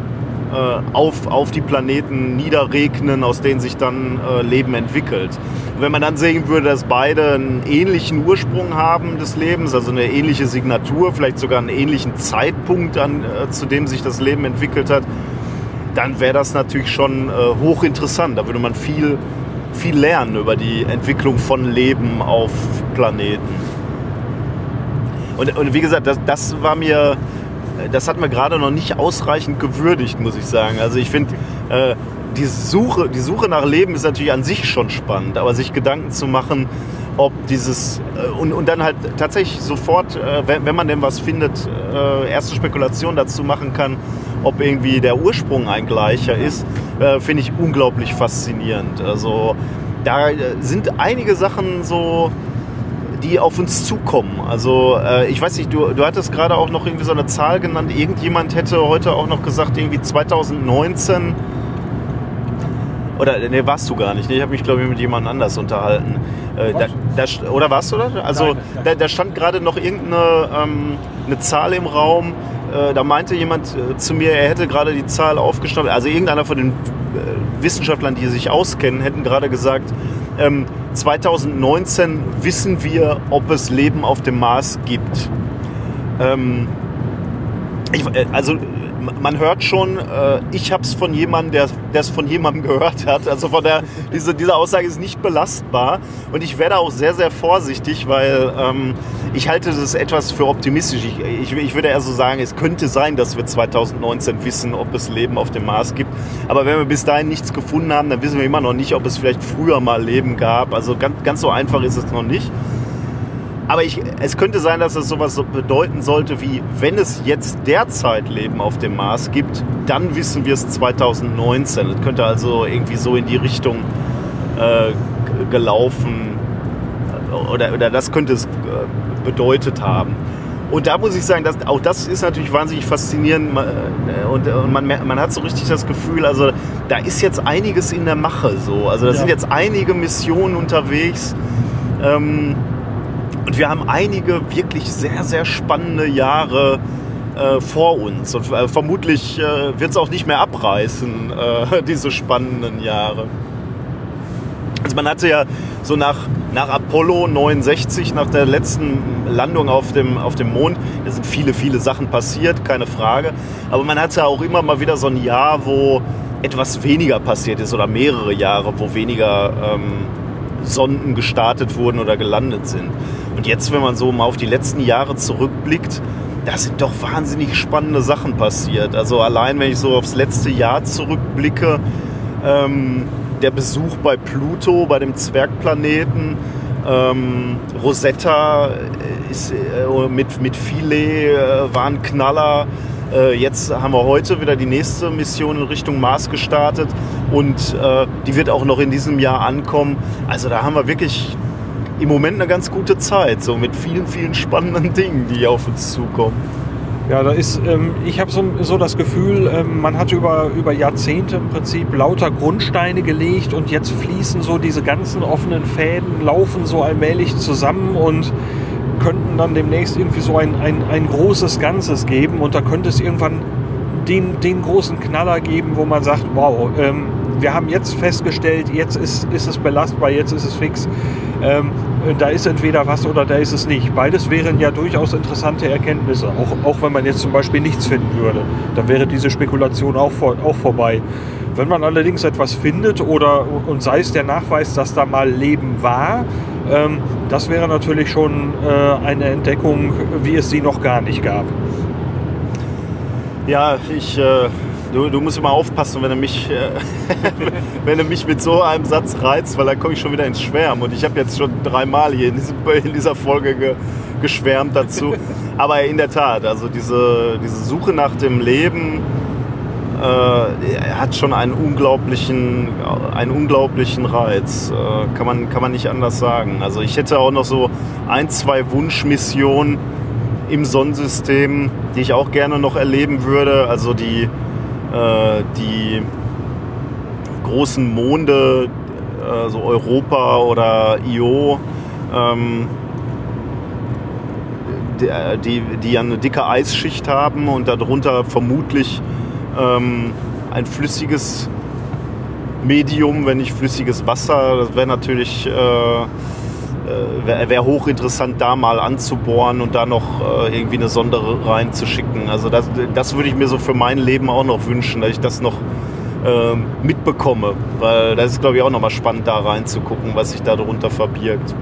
auf, auf die Planeten niederregnen, aus denen sich dann äh, Leben entwickelt. Und wenn man dann sehen würde, dass beide einen ähnlichen Ursprung haben des Lebens, also eine ähnliche Signatur, vielleicht sogar einen ähnlichen Zeitpunkt, an, äh, zu dem sich das Leben entwickelt hat, dann wäre das natürlich schon äh, hochinteressant. Da würde man viel, viel lernen über die Entwicklung von Leben auf Planeten. Und, und wie gesagt, das, das war mir das hat mir gerade noch nicht ausreichend gewürdigt, muss ich sagen. Also ich finde, äh, die, Suche, die Suche nach Leben ist natürlich an sich schon spannend, aber sich Gedanken zu machen, ob dieses äh, und, und dann halt tatsächlich sofort, äh, wenn, wenn, man denn was findet, äh, erste Spekulation dazu machen kann, ob irgendwie der Ursprung ein gleicher ist, äh, finde ich unglaublich faszinierend. Also da äh, sind einige Sachen so die auf uns zukommen. Also äh, ich weiß nicht, du, du hattest gerade auch noch irgendwie so eine Zahl genannt. Irgendjemand hätte heute auch noch gesagt, irgendwie 2019 oder ne, warst du gar nicht. Ne? Ich habe mich, glaube ich, mit jemand anders unterhalten. Äh, da, da, oder warst du da? Also Nein, da, da, stand gerade noch irgendeine ähm, eine Zahl im Raum. Äh, da meinte jemand äh, zu mir, er hätte gerade die Zahl aufgeschnappt. Also irgendeiner von den äh, Wissenschaftlern, die sich auskennen, hätten gerade gesagt, ähm, 2019 wissen wir, ob es Leben auf dem Mars gibt. Ähm, ich, äh, also man hört schon, äh, ich habe es von jemandem, der es von jemandem gehört hat. Also von der, diese, diese Aussage ist nicht belastbar. Und ich werde auch sehr, sehr vorsichtig, weil ähm, ich halte das etwas für optimistisch. Ich, ich, ich, würde eher so sagen, es könnte sein, dass wir 2019 wissen, ob es Leben auf dem Mars gibt. Aber wenn wir bis dahin nichts gefunden haben, dann wissen wir immer noch nicht, ob es vielleicht früher mal Leben gab. Also ganz, ganz so einfach ist es noch nicht. Aber ich, es könnte sein, dass es sowas bedeuten sollte wie, wenn es jetzt derzeit Leben auf dem Mars gibt, dann wissen wir es 2019. Das könnte also irgendwie so in die Richtung äh, gelaufen oder, oder das könnte es äh, bedeutet haben. Und da muss ich sagen, dass, auch das ist natürlich wahnsinnig faszinierend äh, und, und man, man, hat so richtig das Gefühl, also da ist jetzt einiges in der Mache so. Also da ja. sind jetzt einige Missionen unterwegs. Ähm, und wir haben einige wirklich sehr, sehr spannende Jahre äh, vor uns. Und äh, vermutlich äh, wird es auch nicht mehr abreißen, äh, *laughs* diese spannenden Jahre. Also man hatte ja so nach, nach Apollo 69, nach der letzten Landung auf dem, auf dem Mond, da sind viele, viele Sachen passiert, keine Frage. Aber man hatte auch immer mal wieder so ein Jahr, wo etwas weniger passiert ist oder mehrere Jahre, wo weniger ähm, Sonden gestartet wurden oder gelandet sind. Und jetzt, wenn man so mal auf die letzten Jahre zurückblickt, da sind doch wahnsinnig spannende Sachen passiert. Also allein, wenn ich so aufs letzte Jahr zurückblicke, ähm, der Besuch bei Pluto, bei dem Zwergplaneten, ähm, Rosetta ist, äh, mit, mit Philae äh, waren Knaller. Äh, jetzt haben wir heute wieder die nächste Mission in Richtung Mars gestartet und äh, die wird auch noch in diesem Jahr ankommen. Also da haben wir wirklich im Moment eine ganz gute Zeit, so mit vielen, vielen spannenden Dingen, die auf uns zukommen. Ja, da ist, ähm, ich habe so, so, das Gefühl, ähm, man hat über, über Jahrzehnte im Prinzip lauter Grundsteine gelegt und jetzt fließen so diese ganzen offenen Fäden, laufen so allmählich zusammen und könnten dann demnächst irgendwie so ein, ein, ein großes Ganzes geben und da könnte es irgendwann den, den großen Knaller geben, wo man sagt, wow, ähm, wir haben jetzt festgestellt, jetzt ist, ist es belastbar, jetzt ist es fix. Ähm, da ist entweder was oder da ist es nicht. Beides wären ja durchaus interessante Erkenntnisse, auch, auch wenn man jetzt zum Beispiel nichts finden würde. Dann wäre diese Spekulation auch, vor, auch vorbei. Wenn man allerdings etwas findet oder und sei es der Nachweis, dass da mal Leben war, ähm, das wäre natürlich schon äh, eine Entdeckung, wie es sie noch gar nicht gab. Ja, ich äh, Du, du musst immer aufpassen, wenn du, mich, äh, *laughs* wenn du mich mit so einem Satz reizt, weil dann komme ich schon wieder ins Schwärmen. Und ich habe jetzt schon dreimal hier in, diesem, *laughs* in dieser Folge ge, geschwärmt dazu. Aber in der Tat, also diese, diese Suche nach dem Leben äh, hat schon einen unglaublichen, einen unglaublichen Reiz. Äh, kann, man, kann man nicht anders sagen. Also ich hätte auch noch so ein, zwei Wunschmissionen im Sonnensystem, die ich auch gerne noch erleben würde. Also die äh, die großen Monde äh, so Europa oder Io, ähm, die, die eine dicke Eisschicht haben und darunter vermutlich ähm, ein flüssiges Medium, wenn nicht flüssiges Wasser. Das wäre natürlich äh wäre wär hochinteressant, da mal anzubohren und da noch äh, irgendwie eine Sonde reinzuschicken. Also das, das würde ich mir so für mein Leben auch noch wünschen, dass ich das noch äh, mitbekomme. Weil das ist, glaube ich, auch nochmal spannend, da reinzugucken, was sich da darunter verbirgt.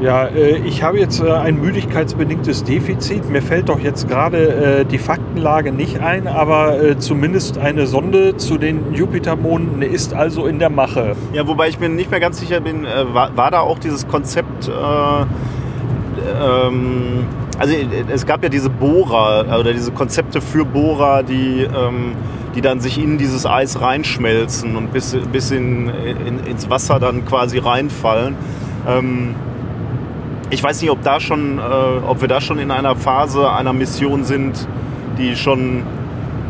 Ja, äh, ich habe jetzt äh, ein müdigkeitsbedingtes Defizit. Mir fällt doch jetzt gerade äh, die Faktenlage nicht ein, aber zumindest eine Sonde zu den Jupitermonden ist also in der Mache. Ja, wobei ich mir nicht mehr ganz sicher bin, war, war da auch dieses Konzept, äh, ähm, also es gab ja diese Bohrer oder diese Konzepte für Bohrer, die, ähm, die dann sich in dieses Eis reinschmelzen und bis, bis in, in, ins Wasser dann quasi reinfallen. Ähm, ich weiß nicht, ob, da schon, äh, ob wir da schon in einer Phase einer Mission sind, die schon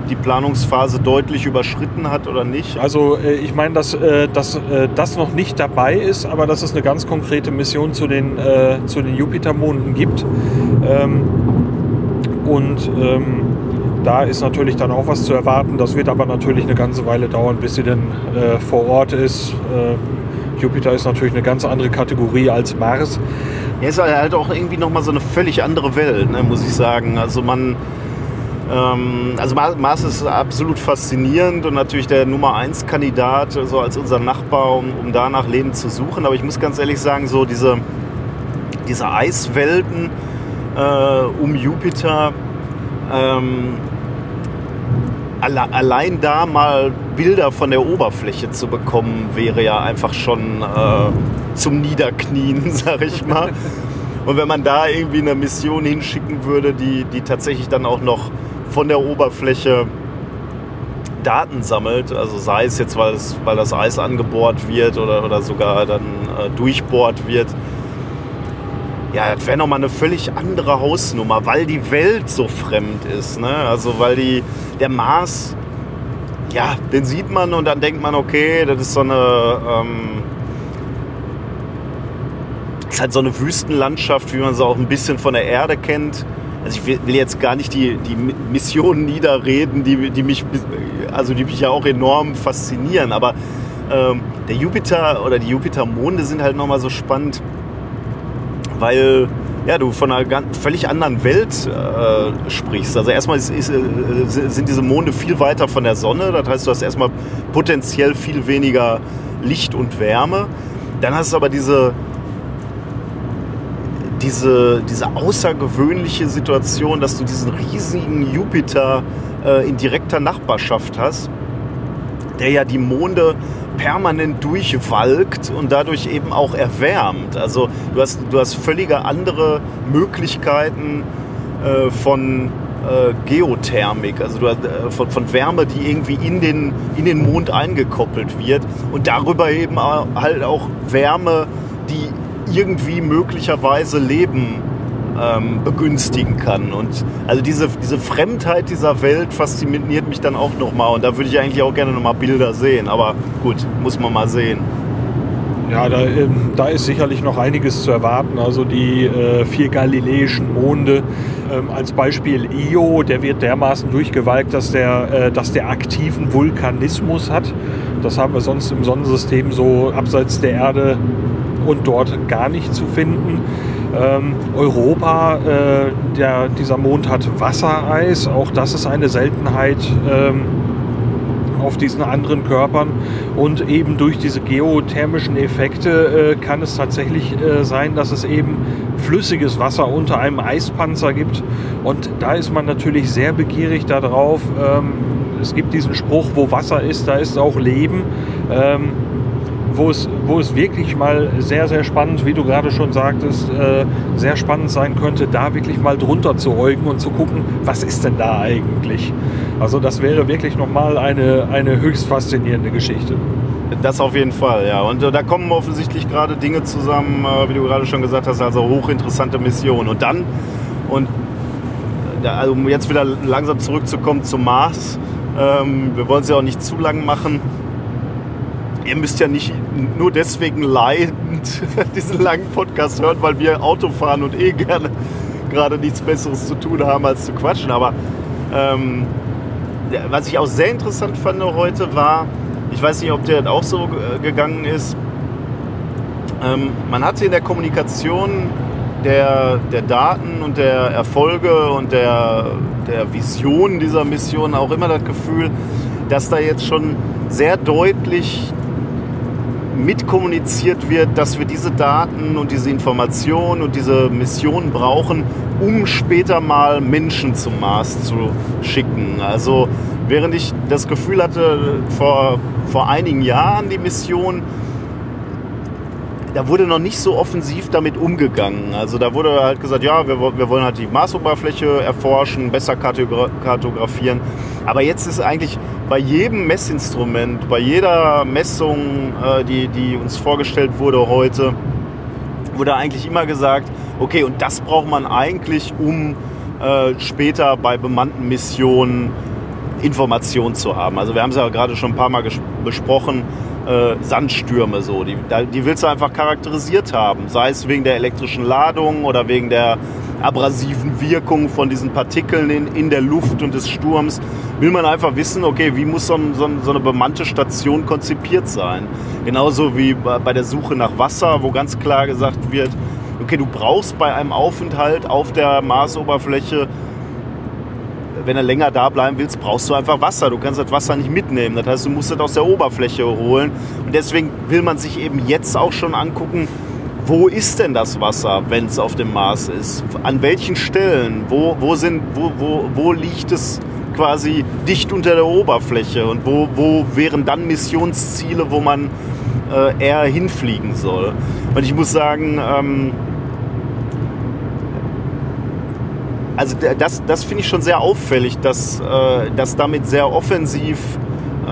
die Planungsphase deutlich überschritten hat oder nicht? Also äh, ich meine, dass, äh, dass äh, das noch nicht dabei ist, aber dass es eine ganz konkrete Mission zu den, zu den Jupitermonden gibt. Ähm, und ähm, da ist natürlich dann auch was zu erwarten. Das wird aber natürlich eine ganze Weile dauern, bis sie dann vor Ort ist. Äh, Jupiter ist natürlich eine ganz andere Kategorie als Mars. Ja, ist halt auch irgendwie nochmal so eine völlig andere Welt, ne, muss ich sagen. Also man, ähm, also Mars ist absolut faszinierend und natürlich der Nummer 1 Kandidat, so als unser Nachbar, um, um da nach Leben zu suchen. Aber ich muss ganz ehrlich sagen, so diese, diese Eiswelten äh, um Jupiter, ähm, allein da mal Bilder von der Oberfläche zu bekommen, wäre ja einfach schon äh, zum Niederknien, *laughs* sag ich mal. Und wenn man da irgendwie eine Mission hinschicken würde, die, die tatsächlich dann auch noch von der Oberfläche Daten sammelt, also sei es jetzt, weil, es, weil das Eis angebohrt wird oder, oder sogar dann äh, durchbohrt wird, ja, das wäre nochmal eine völlig andere Hausnummer, weil die Welt so fremd ist. Ne? Also weil die, der Mars, ja, den sieht man und dann denkt man, okay, das ist so eine, ähm, ist halt so eine Wüstenlandschaft, wie man sie auch ein bisschen von der Erde kennt. Also ich will, jetzt gar nicht die, die Missionen *laughs* niederreden, die, die, mich, also die mich ja auch enorm faszinieren, aber ähm, der Jupiter oder die Jupitermonde sind halt nochmal so spannend, weil ja, du von einer ganz, völlig anderen Welt äh, sprichst. Also erstmal ist, ist, äh, sind diese Monde viel weiter von der Sonne. Das heißt, du hast erstmal potenziell viel weniger Licht und Wärme. Dann hast du aber diese, diese, diese außergewöhnliche Situation, dass du diesen riesigen Jupiter äh, in direkter Nachbarschaft hast, der ja die Monde permanent durchwalkt und dadurch eben auch erwärmt. Also du hast, du hast völlige andere Möglichkeiten äh, von äh, Geothermik, also du hast, äh, von, von Wärme, die irgendwie in den, in den Mond eingekoppelt wird und darüber eben halt auch Wärme, die irgendwie möglicherweise Leben ähm, begünstigen kann. Und also diese, diese Fremdheit dieser Welt fasziniert mich dann auch nochmal. Und da würde ich eigentlich auch gerne nochmal Bilder sehen. Aber gut, muss man mal sehen. Ja, da, ähm, da, ist sicherlich noch einiges zu erwarten. Also die äh, vier galiläischen Monde ähm, als Beispiel Io, der wird dermaßen durchgewalkt, dass der, äh, dass der aktiven Vulkanismus hat. Das haben wir sonst im Sonnensystem so abseits der Erde und dort gar nicht zu finden. Ähm, Europa, äh, der, dieser Mond hat Wassereis, auch das ist eine Seltenheit ähm, auf diesen anderen Körpern. Und eben durch diese geothermischen Effekte äh, kann es tatsächlich äh, sein, dass es eben flüssiges Wasser unter einem Eispanzer gibt. Und da ist man natürlich sehr begierig darauf. Ähm, es gibt diesen Spruch, wo Wasser ist, da ist auch Leben. Ähm, wo es, wo es wirklich mal sehr, sehr spannend, wie du gerade schon sagtest, äh, sehr spannend sein könnte, da wirklich mal drunter zu äugen und zu gucken, was ist denn da eigentlich? Also das wäre wirklich nochmal eine, eine höchst faszinierende Geschichte. Das auf jeden Fall, ja. Und äh, da kommen offensichtlich gerade Dinge zusammen, äh, wie du gerade schon gesagt hast, also hochinteressante Missionen. Und dann, und äh, also um jetzt wieder langsam zurückzukommen zum Mars, ähm, wir wollen es ja auch nicht zu lang machen ihr müsst ja nicht nur deswegen leidend *laughs* diesen langen Podcast hören, weil wir Auto fahren und eh gerne gerade nichts Besseres zu tun haben, als zu quatschen. Aber ähm, was ich auch sehr interessant fand heute war, ich weiß nicht, ob der auch so gegangen ist, ähm, man hatte in der Kommunikation der, der Daten und der Erfolge und der, der Vision dieser Mission auch immer das Gefühl, dass da jetzt schon sehr deutlich mitkommuniziert wird, dass wir diese Daten und diese Informationen und diese Mission brauchen, um später mal Menschen zum Mars zu schicken. Also während ich das Gefühl hatte, vor, vor einigen Jahren die Mission, da wurde noch nicht so offensiv damit umgegangen. Also da wurde halt gesagt, ja, wir, wir wollen halt die Marsoberfläche erforschen, besser kartografieren. Aber jetzt ist eigentlich bei jedem Messinstrument, bei jeder Messung, äh, die, die uns vorgestellt wurde heute, wurde eigentlich immer gesagt, okay, und das braucht man eigentlich, um äh, später bei bemannten Missionen Informationen zu haben. Also wir haben es ja gerade schon ein paar Mal besprochen, äh, Sandstürme so. Die, die willst du einfach charakterisiert haben. Sei es wegen der elektrischen Ladung oder wegen der abrasiven Wirkung von diesen Partikeln in, in der Luft und des Sturms. Will man einfach wissen, okay, wie muss so, so, so eine bemannte Station konzipiert sein. Genauso wie bei der Suche nach Wasser, wo ganz klar gesagt wird, okay, du brauchst bei einem Aufenthalt auf der Marsoberfläche wenn du länger da bleiben willst, brauchst du einfach Wasser. Du kannst das Wasser nicht mitnehmen. Das heißt, du musst es aus der Oberfläche holen. Und deswegen will man sich eben jetzt auch schon angucken, wo ist denn das Wasser, wenn es auf dem Mars ist? An welchen Stellen? Wo, wo, sind, wo, wo, wo liegt es quasi dicht unter der Oberfläche? Und wo, wo wären dann Missionsziele, wo man äh, eher hinfliegen soll? Und ich muss sagen, ähm, also das, das finde ich schon sehr auffällig, dass, äh, dass damit sehr offensiv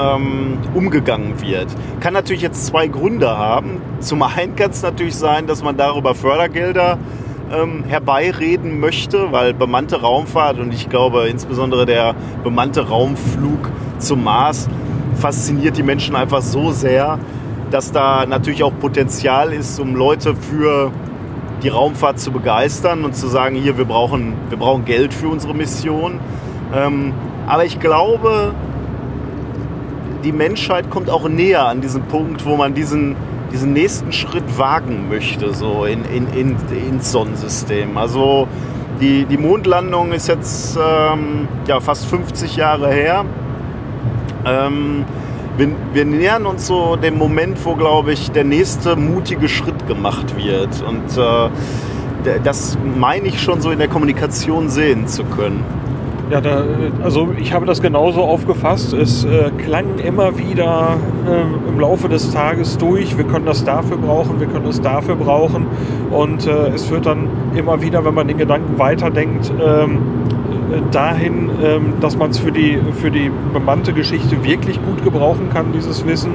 ähm, umgegangen wird. Kann natürlich jetzt zwei Gründe haben. Zum einen kann es natürlich sein, dass man darüber Fördergelder ähm, herbeireden möchte, weil bemannte Raumfahrt und ich glaube insbesondere der bemannte Raumflug zum Mars fasziniert die Menschen einfach so sehr, dass da natürlich auch Potenzial ist, um Leute für die Raumfahrt zu begeistern und zu sagen, hier, wir brauchen, wir brauchen Geld für unsere Mission. Ähm, aber ich glaube, die Menschheit kommt auch näher an diesen Punkt, wo man diesen, diesen nächsten Schritt wagen möchte, so in, in, in, ins Sonnensystem. Also die, die Mondlandung ist jetzt ähm, ja, fast 50 Jahre her. Ähm, wir, wir, nähern uns so dem Moment, wo, glaube ich, der nächste mutige Schritt gemacht wird. Und äh, das meine ich schon so in der Kommunikation sehen zu können. Ja, da, also ich habe das genauso aufgefasst. Es äh, klang immer wieder äh, im Laufe des Tages durch, wir können das dafür brauchen, wir können das dafür brauchen. Und äh, es wird dann immer wieder, wenn man den Gedanken weiterdenkt, ähm, dahin, ähm, dass man es für die, für die bemannte Geschichte wirklich gut gebrauchen kann, dieses Wissen.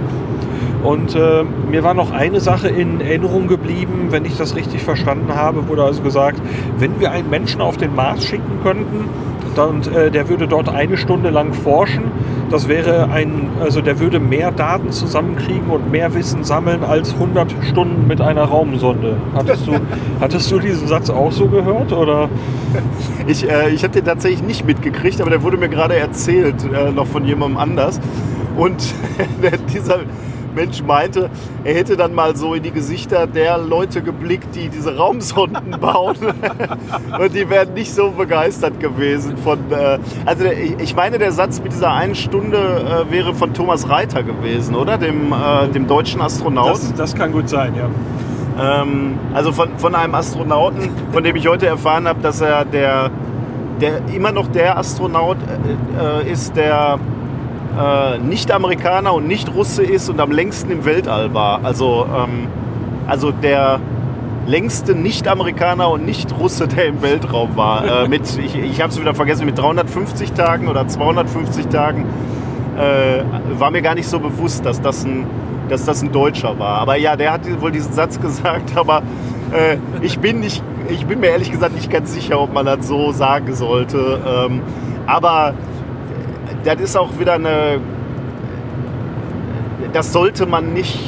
Und äh, mir war noch eine Sache in Erinnerung geblieben, wenn ich das richtig verstanden habe, wurde also gesagt, wenn wir einen Menschen auf den Mars schicken könnten, und äh, der würde dort eine Stunde lang forschen. Das wäre ein, also der würde mehr Daten zusammenkriegen und mehr Wissen sammeln als 100 Stunden mit einer Raumsonde. Hattest du, *laughs* hattest du diesen Satz auch so gehört oder? Ich, äh, ich habe den tatsächlich nicht mitgekriegt, aber der wurde mir gerade erzählt, äh, noch von jemandem anders. Und *laughs* dieser Mensch meinte, er hätte dann mal so in die Gesichter der Leute geblickt, die diese Raumsonden *laughs* bauen. *laughs* und die wären nicht so begeistert gewesen von. Äh, also ich meine, der Satz mit dieser einen Stunde äh, wäre von Thomas Reiter gewesen, oder? Dem, äh, dem deutschen Astronauten. Das, das kann gut sein, ja ähm, also von, von einem Astronauten, von dem ich heute erfahren habe, dass er der, der immer noch der Astronaut äh, äh ist, der äh, nicht Amerikaner und nicht Russe ist und am längsten im Weltall war. Also, ähm, also der längste Nicht-Amerikaner und Nicht-Russe, der im Weltraum war. Äh, *laughs* mit, ich ich habe es wieder vergessen, mit 350 Tagen oder 250 Tagen äh, war mir gar nicht so bewusst, dass das ein, dass das ein Deutscher war. Aber ja, der hat wohl diesen Satz *laughs* gesagt, aber äh, ich, bin nicht, ich bin mir ehrlich gesagt nicht ganz sicher, ob man das so sagen sollte. Ähm, aber das ist auch wieder eine. das sollte man nicht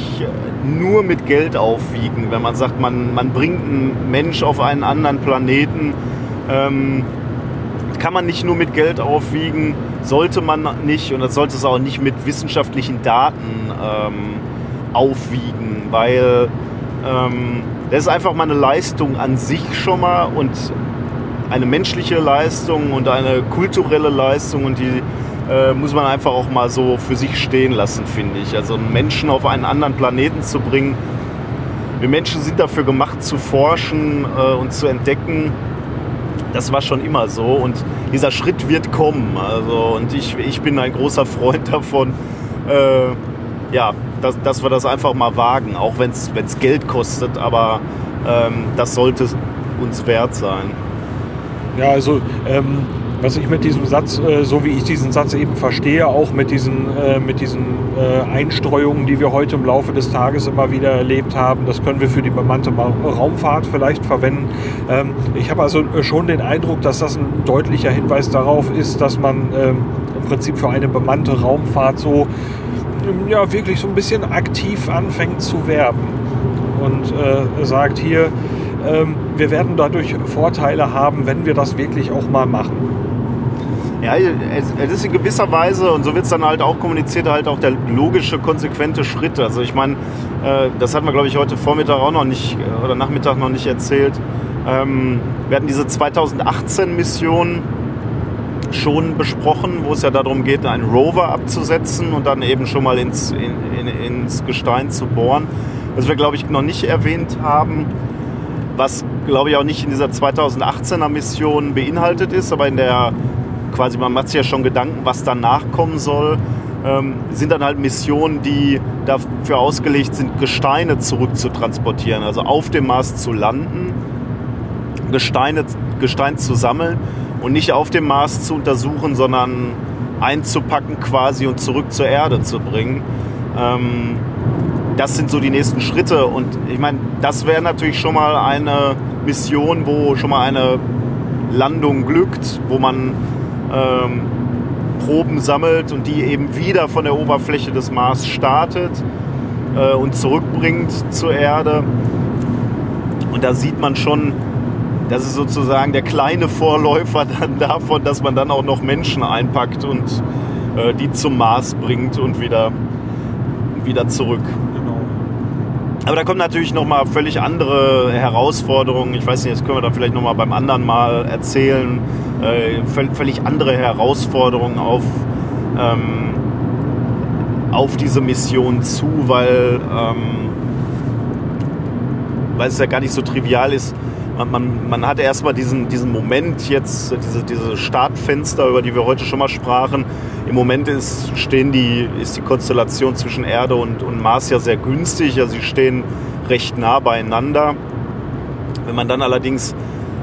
nur mit Geld aufwiegen, wenn man sagt, man, man bringt einen Mensch auf einen anderen Planeten. Ähm, kann man nicht nur mit Geld aufwiegen, sollte man nicht und das sollte es auch nicht mit wissenschaftlichen Daten ähm, aufwiegen, weil ähm, das ist einfach mal eine Leistung an sich schon mal und eine menschliche Leistung und eine kulturelle Leistung und die äh, muss man einfach auch mal so für sich stehen lassen, finde ich. Also Menschen auf einen anderen Planeten zu bringen. Wir Menschen sind dafür gemacht zu forschen äh, und zu entdecken. Das war schon immer so und dieser Schritt wird kommen. Also, und ich, ich bin ein großer Freund *laughs* davon, äh, ja, dass, dass wir das einfach mal wagen, auch wenn es Geld kostet, aber ähm, das sollte uns wert sein. Ja, also ähm, was ich mit diesem Satz, äh, so wie ich diesen Satz eben verstehe, auch mit diesen, äh, mit diesen äh, Einstreuungen, die wir heute im Laufe des Tages immer wieder erlebt haben, das können wir für die bemannte Raumfahrt vielleicht verwenden. Ähm, ich habe also schon den Eindruck, dass das ein deutlicher Hinweis darauf ist, dass man ähm, im Prinzip für eine bemannte Raumfahrt so ähm, ja, wirklich so ein bisschen aktiv anfängt zu werben und sagt hier, wir werden dadurch Vorteile haben, wenn wir das wirklich auch mal machen. Ja, es ist in gewisser Weise, und so wird es dann halt auch kommuniziert, halt auch der logische, konsequente Schritt. Also ich meine, äh, das hatten wir, glaube ich, heute Vormittag auch noch nicht, äh, oder Nachmittag noch nicht erzählt. Ähm, wir hatten diese 2018-Mission schon besprochen, wo es ja darum geht, einen Rover abzusetzen und dann eben schon mal ins, in, in, ins Gestein zu bohren. Was wir, glaube ich, noch nicht erwähnt haben, was, glaube ich, auch nicht in dieser 2018er Mission beinhaltet ist, aber in der quasi, man macht sich ja schon Gedanken, was danach kommen soll, ähm, sind dann halt Missionen, die dafür ausgelegt sind, Gesteine zurückzutransportieren, also auf dem Mars zu landen, Gesteine, Gestein zu sammeln und nicht auf dem Mars zu untersuchen, sondern einzupacken quasi und zurück zur Erde zu bringen. Ähm, das sind so die nächsten Schritte. Und ich meine, das wäre natürlich schon mal eine Mission, wo schon mal eine Landung glückt, wo man ähm, Proben sammelt und die eben wieder von der Oberfläche des Mars startet äh, und zurückbringt zur Erde. Und da sieht man schon, das ist sozusagen der kleine Vorläufer *laughs* dann davon, dass man dann auch noch Menschen einpackt und äh, die zum Mars bringt und wieder, wieder zurück. Aber da kommen natürlich nochmal völlig andere Herausforderungen. Ich weiß nicht, das können wir dann vielleicht nochmal beim anderen Mal erzählen. Äh, völlig andere Herausforderungen auf, ähm, auf diese Mission zu, weil, ähm, weil es ja gar nicht so trivial ist, man, man, man hat erstmal diesen, diesen Moment jetzt, diese, diese Startfenster, über die wir heute schon mal sprachen. Im Moment ist, stehen die, ist die Konstellation zwischen Erde und, und Mars ja sehr günstig, also sie stehen recht nah beieinander. Wenn man dann allerdings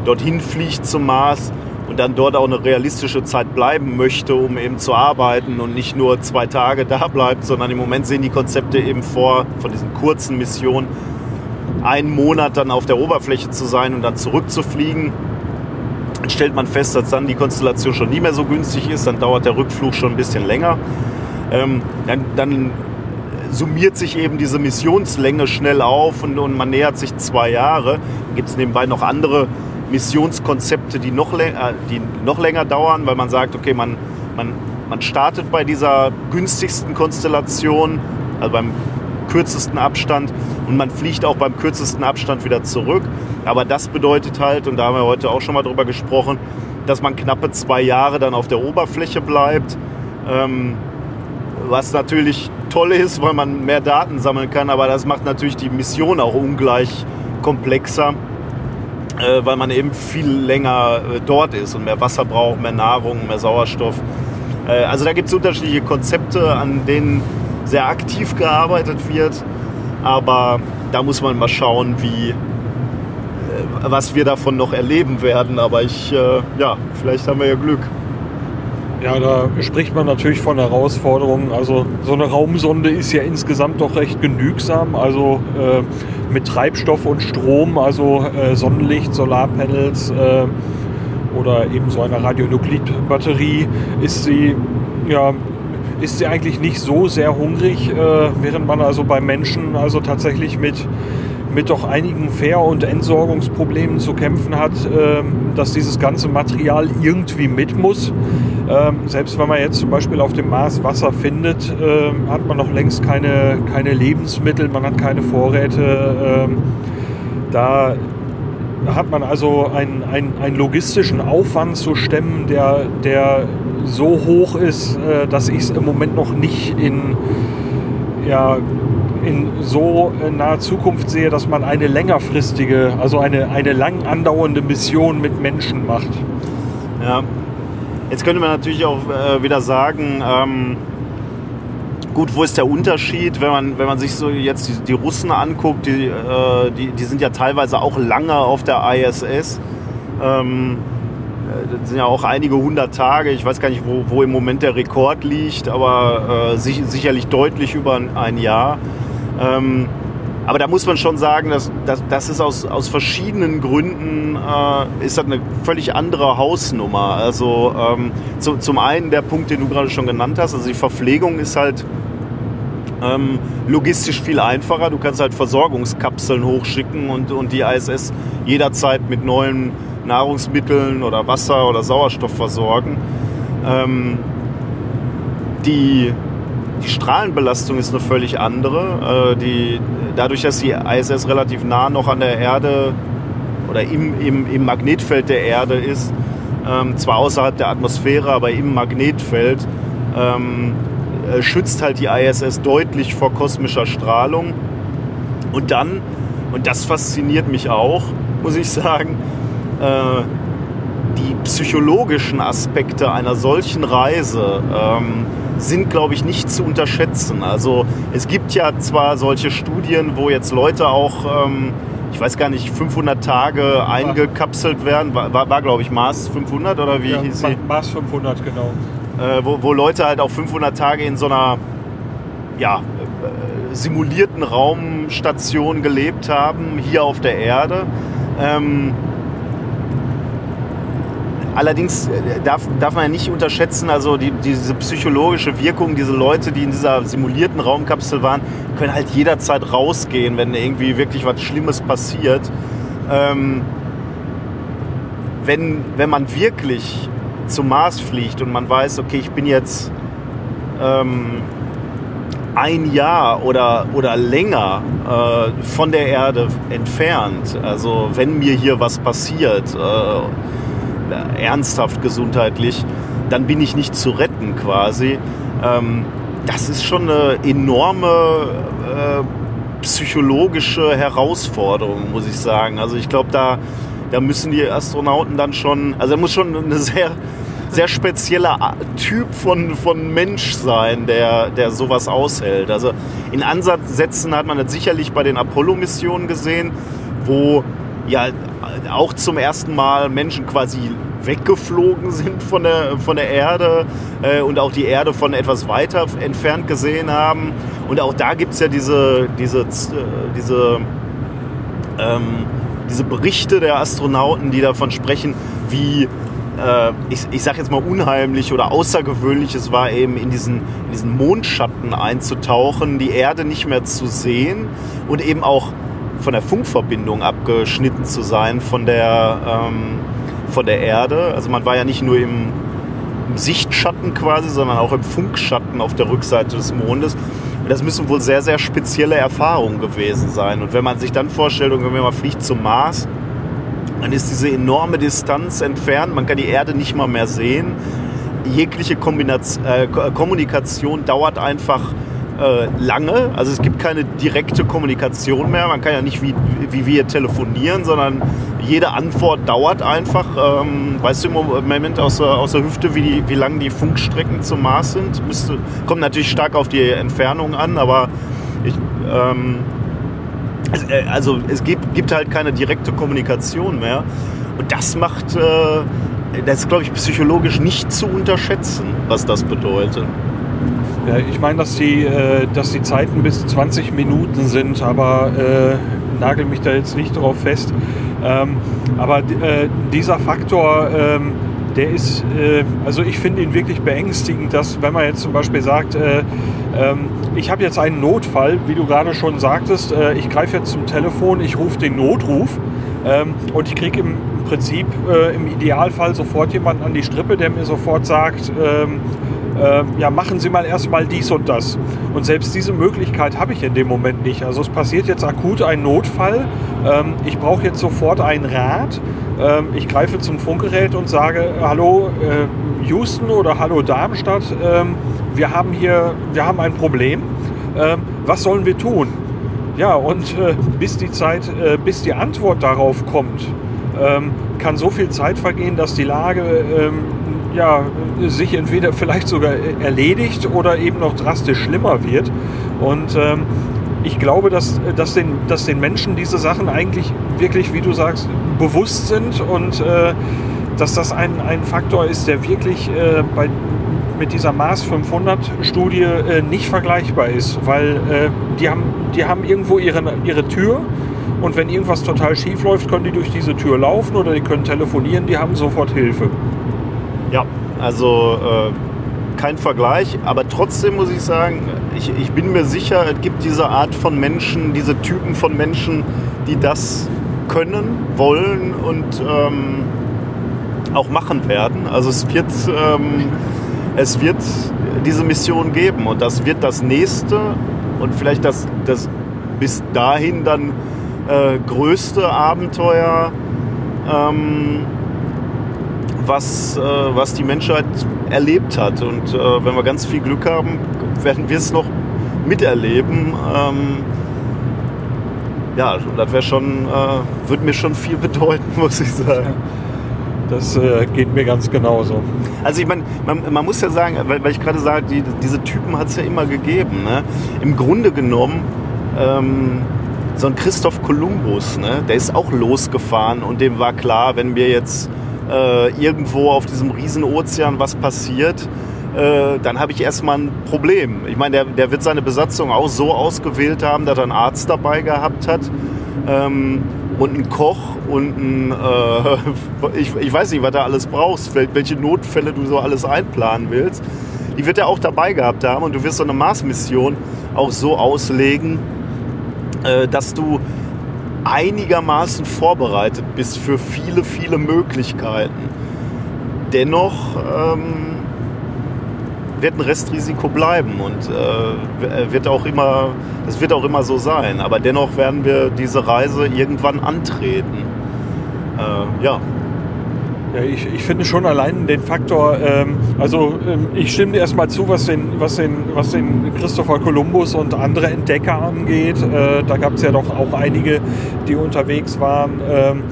dorthin fliegt zum Mars und dann dort auch eine realistische Zeit bleiben möchte, um eben zu arbeiten und nicht nur zwei Tage *laughs* da bleibt, sondern im Moment sehen die Konzepte eben vor, von diesen kurzen Missionen, einen Monat dann auf der Oberfläche zu sein und dann zurückzufliegen. Dann stellt man fest, dass dann die Konstellation schon nie mehr so günstig ist, dann dauert der Rückflug schon ein bisschen länger. Ähm, dann, dann, summiert sich eben diese Missionslänge schnell auf und, und man nähert sich zwei Jahre. Gibt es nebenbei noch andere Missionskonzepte, die noch, äh, die noch länger dauern, weil man sagt, okay, man, man, man startet bei dieser günstigsten Konstellation, also beim kürzesten Abstand und man fliegt auch beim kürzesten Abstand wieder zurück. Aber das bedeutet halt, und da haben wir heute auch schon mal drüber gesprochen, dass man knappe zwei Jahre dann auf der Oberfläche bleibt. Ähm, was natürlich toll ist, weil man mehr Daten sammeln kann, aber das macht natürlich die Mission auch ungleich komplexer, äh, weil man eben viel länger äh, dort ist und mehr Wasser braucht, mehr Nahrung, mehr Sauerstoff. Äh, also da gibt es unterschiedliche Konzepte, an denen sehr aktiv gearbeitet wird. Aber da muss man mal schauen, wie, äh, was wir davon noch erleben werden. Aber ich, äh, ja, vielleicht haben wir ja Glück. Ja, da spricht man natürlich von Herausforderungen. Also so eine Raumsonde ist ja insgesamt doch recht genügsam. Also äh, mit Treibstoff und Strom, also äh, Sonnenlicht, Solarpanels äh, oder eben so einer Radionuklidbatterie ist sie ja ist sie eigentlich nicht so sehr hungrig, äh, während man also bei Menschen also tatsächlich mit, mit doch einigen Fähr- und Entsorgungsproblemen zu kämpfen hat, äh, dass dieses ganze Material irgendwie mit muss. Ähm, selbst wenn man jetzt zum Beispiel auf dem Mars Wasser findet, äh, hat man noch längst keine, keine Lebensmittel, man hat keine Vorräte. Ähm, da hat man also einen, einen, einen logistischen Aufwand zu stemmen, der, der so hoch ist, äh, dass ich es im Moment noch nicht in, ja, in so naher Zukunft sehe, dass man eine längerfristige, also eine, eine lang andauernde Mission mit Menschen macht. Ja. Jetzt könnte man natürlich auch äh, wieder sagen, ähm, gut, wo ist der Unterschied, wenn man, wenn man sich so jetzt die, die Russen anguckt, die, äh, die, die sind ja teilweise auch lange auf der ISS. Ähm, äh, das sind ja auch einige hundert Tage. Ich weiß gar nicht, wo, wo im Moment der Rekord liegt, aber äh, sich, sicherlich deutlich über ein Jahr. Ähm, aber da muss man schon sagen, dass, dass das ist aus, aus verschiedenen Gründen äh, ist das eine völlig andere Hausnummer. Also ähm, zu, zum einen der Punkt, den du gerade schon genannt hast, also die Verpflegung ist halt ähm, logistisch viel einfacher. Du kannst halt Versorgungskapseln hochschicken und, und die ISS jederzeit mit neuen Nahrungsmitteln oder Wasser oder Sauerstoff versorgen. Ähm, die, die Strahlenbelastung ist eine völlig andere. Äh, die, dadurch, dass die ISS relativ nah noch an der Erde oder im, im, im Magnetfeld der Erde ist, ähm, zwar außerhalb der Atmosphäre, aber im Magnetfeld, ähm, äh, schützt halt die ISS deutlich vor kosmischer Strahlung. Und dann, und das fasziniert mich auch, muss ich sagen, äh, die psychologischen Aspekte einer solchen Reise ähm, sind, glaube ich, nicht zu unterschätzen. Also es gibt ja zwar solche Studien, wo jetzt Leute auch, ähm, ich weiß gar nicht, 500 Tage eingekapselt werden. War, war, war glaube ich, Mars 500 oder wie ja, hieß sie? Mars 500, genau. Äh, wo, wo Leute halt auch 500 Tage in so einer ja, äh, simulierten Raumstation gelebt haben, hier auf der Erde. Ähm, Allerdings äh, darf, darf man ja nicht unterschätzen, also die, diese psychologische Wirkung, diese Leute, die in dieser simulierten Raumkapsel waren, können halt jederzeit rausgehen, wenn irgendwie wirklich was Schlimmes passiert. Ähm, wenn, wenn man wirklich zum Mars fliegt und man weiß, okay, ich bin jetzt ähm, ein Jahr oder, oder länger äh, von der Erde entfernt, also wenn mir hier was passiert, äh, ernsthaft gesundheitlich, dann bin ich nicht zu retten quasi. Ähm, das ist schon eine enorme äh, psychologische Herausforderung, muss ich sagen. Also ich glaube, da, da müssen die Astronauten dann schon, also da muss schon eine sehr, sehr spezieller Typ von, von Mensch sein, der, der sowas aushält. Also in Ansätzen hat man das sicherlich bei den Apollo-Missionen gesehen, wo ja auch zum ersten Mal Menschen quasi weggeflogen sind von der, von der Erde äh, und auch die Erde von etwas weiter entfernt gesehen haben. Und auch da gibt es ja diese, diese, äh, diese, ähm, diese Berichte der Astronauten, die davon sprechen, wie äh, ich, ich sage jetzt mal unheimlich oder außergewöhnlich es war, eben in diesen, in diesen Mondschatten einzutauchen, die Erde nicht mehr zu sehen und eben auch von der Funkverbindung abgeschnitten zu sein von der, ähm, von der Erde. Also man war ja nicht nur im, im Sichtschatten quasi, sondern auch im Funkschatten auf der Rückseite des Mondes. Und das müssen wohl sehr, sehr spezielle Erfahrungen gewesen sein. Und wenn man sich dann vorstellt, wenn man fliegt zum Mars, dann ist diese enorme Distanz entfernt, man kann die Erde nicht mal mehr sehen. Jegliche Kombination, äh, Kommunikation dauert einfach äh, lange. Also es gibt keine direkte Kommunikation mehr. Man kann ja nicht wie, wie wir telefonieren, sondern jede Antwort dauert einfach. Ähm, weißt du im Moment aus der, aus der Hüfte, wie, die, wie lang die Funkstrecken zum Mars sind? Müsste, kommt natürlich stark auf die Entfernung an, aber ich, ähm, äh, also es gibt, gibt halt keine direkte Kommunikation mehr. Und das macht, äh, das ist glaube ich psychologisch nicht zu unterschätzen, was das bedeutet. Ja, ich meine, dass die, äh, dass die Zeiten bis 20 Minuten sind, aber äh, nagel mich da jetzt nicht drauf fest. Ähm, aber äh, dieser Faktor, ähm, der ist, äh, also ich finde ihn wirklich beängstigend, dass wenn man jetzt zum Beispiel sagt, äh, ähm, ich habe jetzt einen Notfall, wie du gerade schon sagtest, äh, ich greife jetzt zum Telefon, ich rufe den Notruf ähm, und ich kriege im Prinzip im Idealfall sofort jemanden an die Strippe, der mir sofort sagt, ähm, äh, ja, machen Sie mal erstmal dies und das. Und selbst diese Möglichkeit habe ich in dem Moment nicht. Also es passiert jetzt akut ein Notfall. Ähm, ich brauche jetzt sofort einen Rat. Ähm, ich greife zum Funkgerät und sage, hallo äh, Houston oder hallo Darmstadt, ähm, wir haben hier, wir haben ein Problem. Ähm, was sollen wir tun? Ja, und äh, bis die Zeit, äh, bis die Antwort darauf kommt, kann so viel Zeit vergehen, dass die Lage ja, sich entweder *laughs* vielleicht sogar erledigt oder eben noch drastisch schlimmer wird. Und ähm, ich glaube, dass, dass, den, dass den Menschen diese Sachen eigentlich wirklich, wie du sagst, bewusst sind und äh, dass das ein, ein Faktor ist, der wirklich äh, bei, mit dieser Mars 500 Studie äh, nicht vergleichbar ist, weil äh, die, haben, die haben irgendwo ihre, ihre Tür und wenn irgendwas total schief läuft, können die durch diese Tür laufen oder die können telefonieren, die haben sofort Hilfe. Ja, also äh, kein Vergleich, aber trotzdem muss ich sagen, ich, ich bin mir sicher, es gibt diese Art von Menschen, diese Typen von Menschen, die das können, wollen und ähm, auch machen werden. Also es wird, ähm, es wird diese Mission geben und das wird das nächste und vielleicht das, das bis dahin dann äh, größte Abenteuer ähm, was, äh, was die Menschheit erlebt hat. Und äh, wenn wir ganz viel Glück haben, werden wir es noch miterleben. Ähm, ja, das wäre schon, äh, würde mir schon viel *laughs* bedeuten, muss ich sagen. Das äh, geht mir ganz genauso. Also ich meine, man, man, muss ja sagen, weil, weil ich gerade sage, die, diese Typen hat es ja immer gegeben. Ne? Im Grunde genommen, ähm, so ein Christoph Kolumbus, ne? der ist auch losgefahren und dem war klar, wenn wir jetzt äh, irgendwo auf diesem riesen Ozean was passiert, äh, dann habe ich erstmal ein Problem. Ich meine, der, der wird seine Besatzung auch so ausgewählt haben, dass er einen Arzt dabei gehabt hat ähm, und einen Koch und ein, äh, *laughs* ich, ich weiß nicht, was du alles brauchst, welche Notfälle du so alles einplanen willst. Die wird er auch dabei gehabt haben und du wirst so eine Mars-Mission auch so auslegen, äh, dass du einigermaßen vorbereitet bist für viele, viele Möglichkeiten. Dennoch ähm, wird ein Restrisiko bleiben und äh, wird auch immer, es wird auch immer so sein. Aber dennoch werden wir diese Reise irgendwann antreten. Äh, ja. Ja, ich, ich finde schon allein den Faktor, ähm, also ähm, ich stimme dir erstmal zu, was den, was, den, was den Christopher Columbus und andere Entdecker angeht. Äh, da gab es ja doch auch einige, die unterwegs waren. Ähm,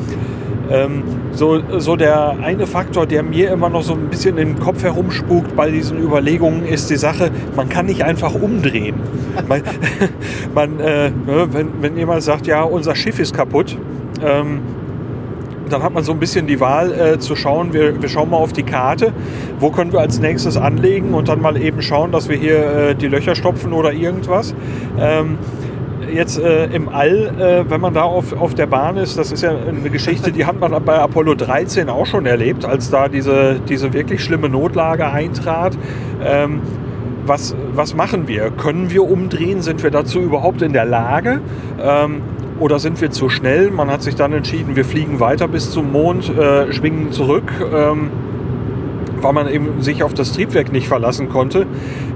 ähm, so, so der eine Faktor, der mir immer noch so ein bisschen im Kopf herumspukt bei diesen Überlegungen, ist die Sache, man kann nicht einfach umdrehen. man, *laughs* man äh, ne, wenn, wenn jemand sagt, ja, unser Schiff ist kaputt, ähm, dann hat man so ein bisschen die Wahl äh, zu schauen, wir, wir schauen mal auf die Karte, wo können wir als nächstes anlegen und dann mal eben schauen, dass wir hier äh, die Löcher stopfen oder irgendwas. Ähm, jetzt äh, im All, äh, wenn man da auf, auf der Bahn ist, das ist ja eine Geschichte, die hat man bei Apollo 13 auch schon erlebt, als da diese, diese wirklich schlimme Notlage eintrat. Ähm, was, was machen wir? Können wir umdrehen? Sind wir dazu überhaupt in der Lage? Ähm, oder sind wir zu schnell? Man hat sich dann entschieden, wir fliegen weiter bis zum Mond, äh, schwingen zurück, ähm, weil man eben sich auf das Triebwerk nicht verlassen konnte.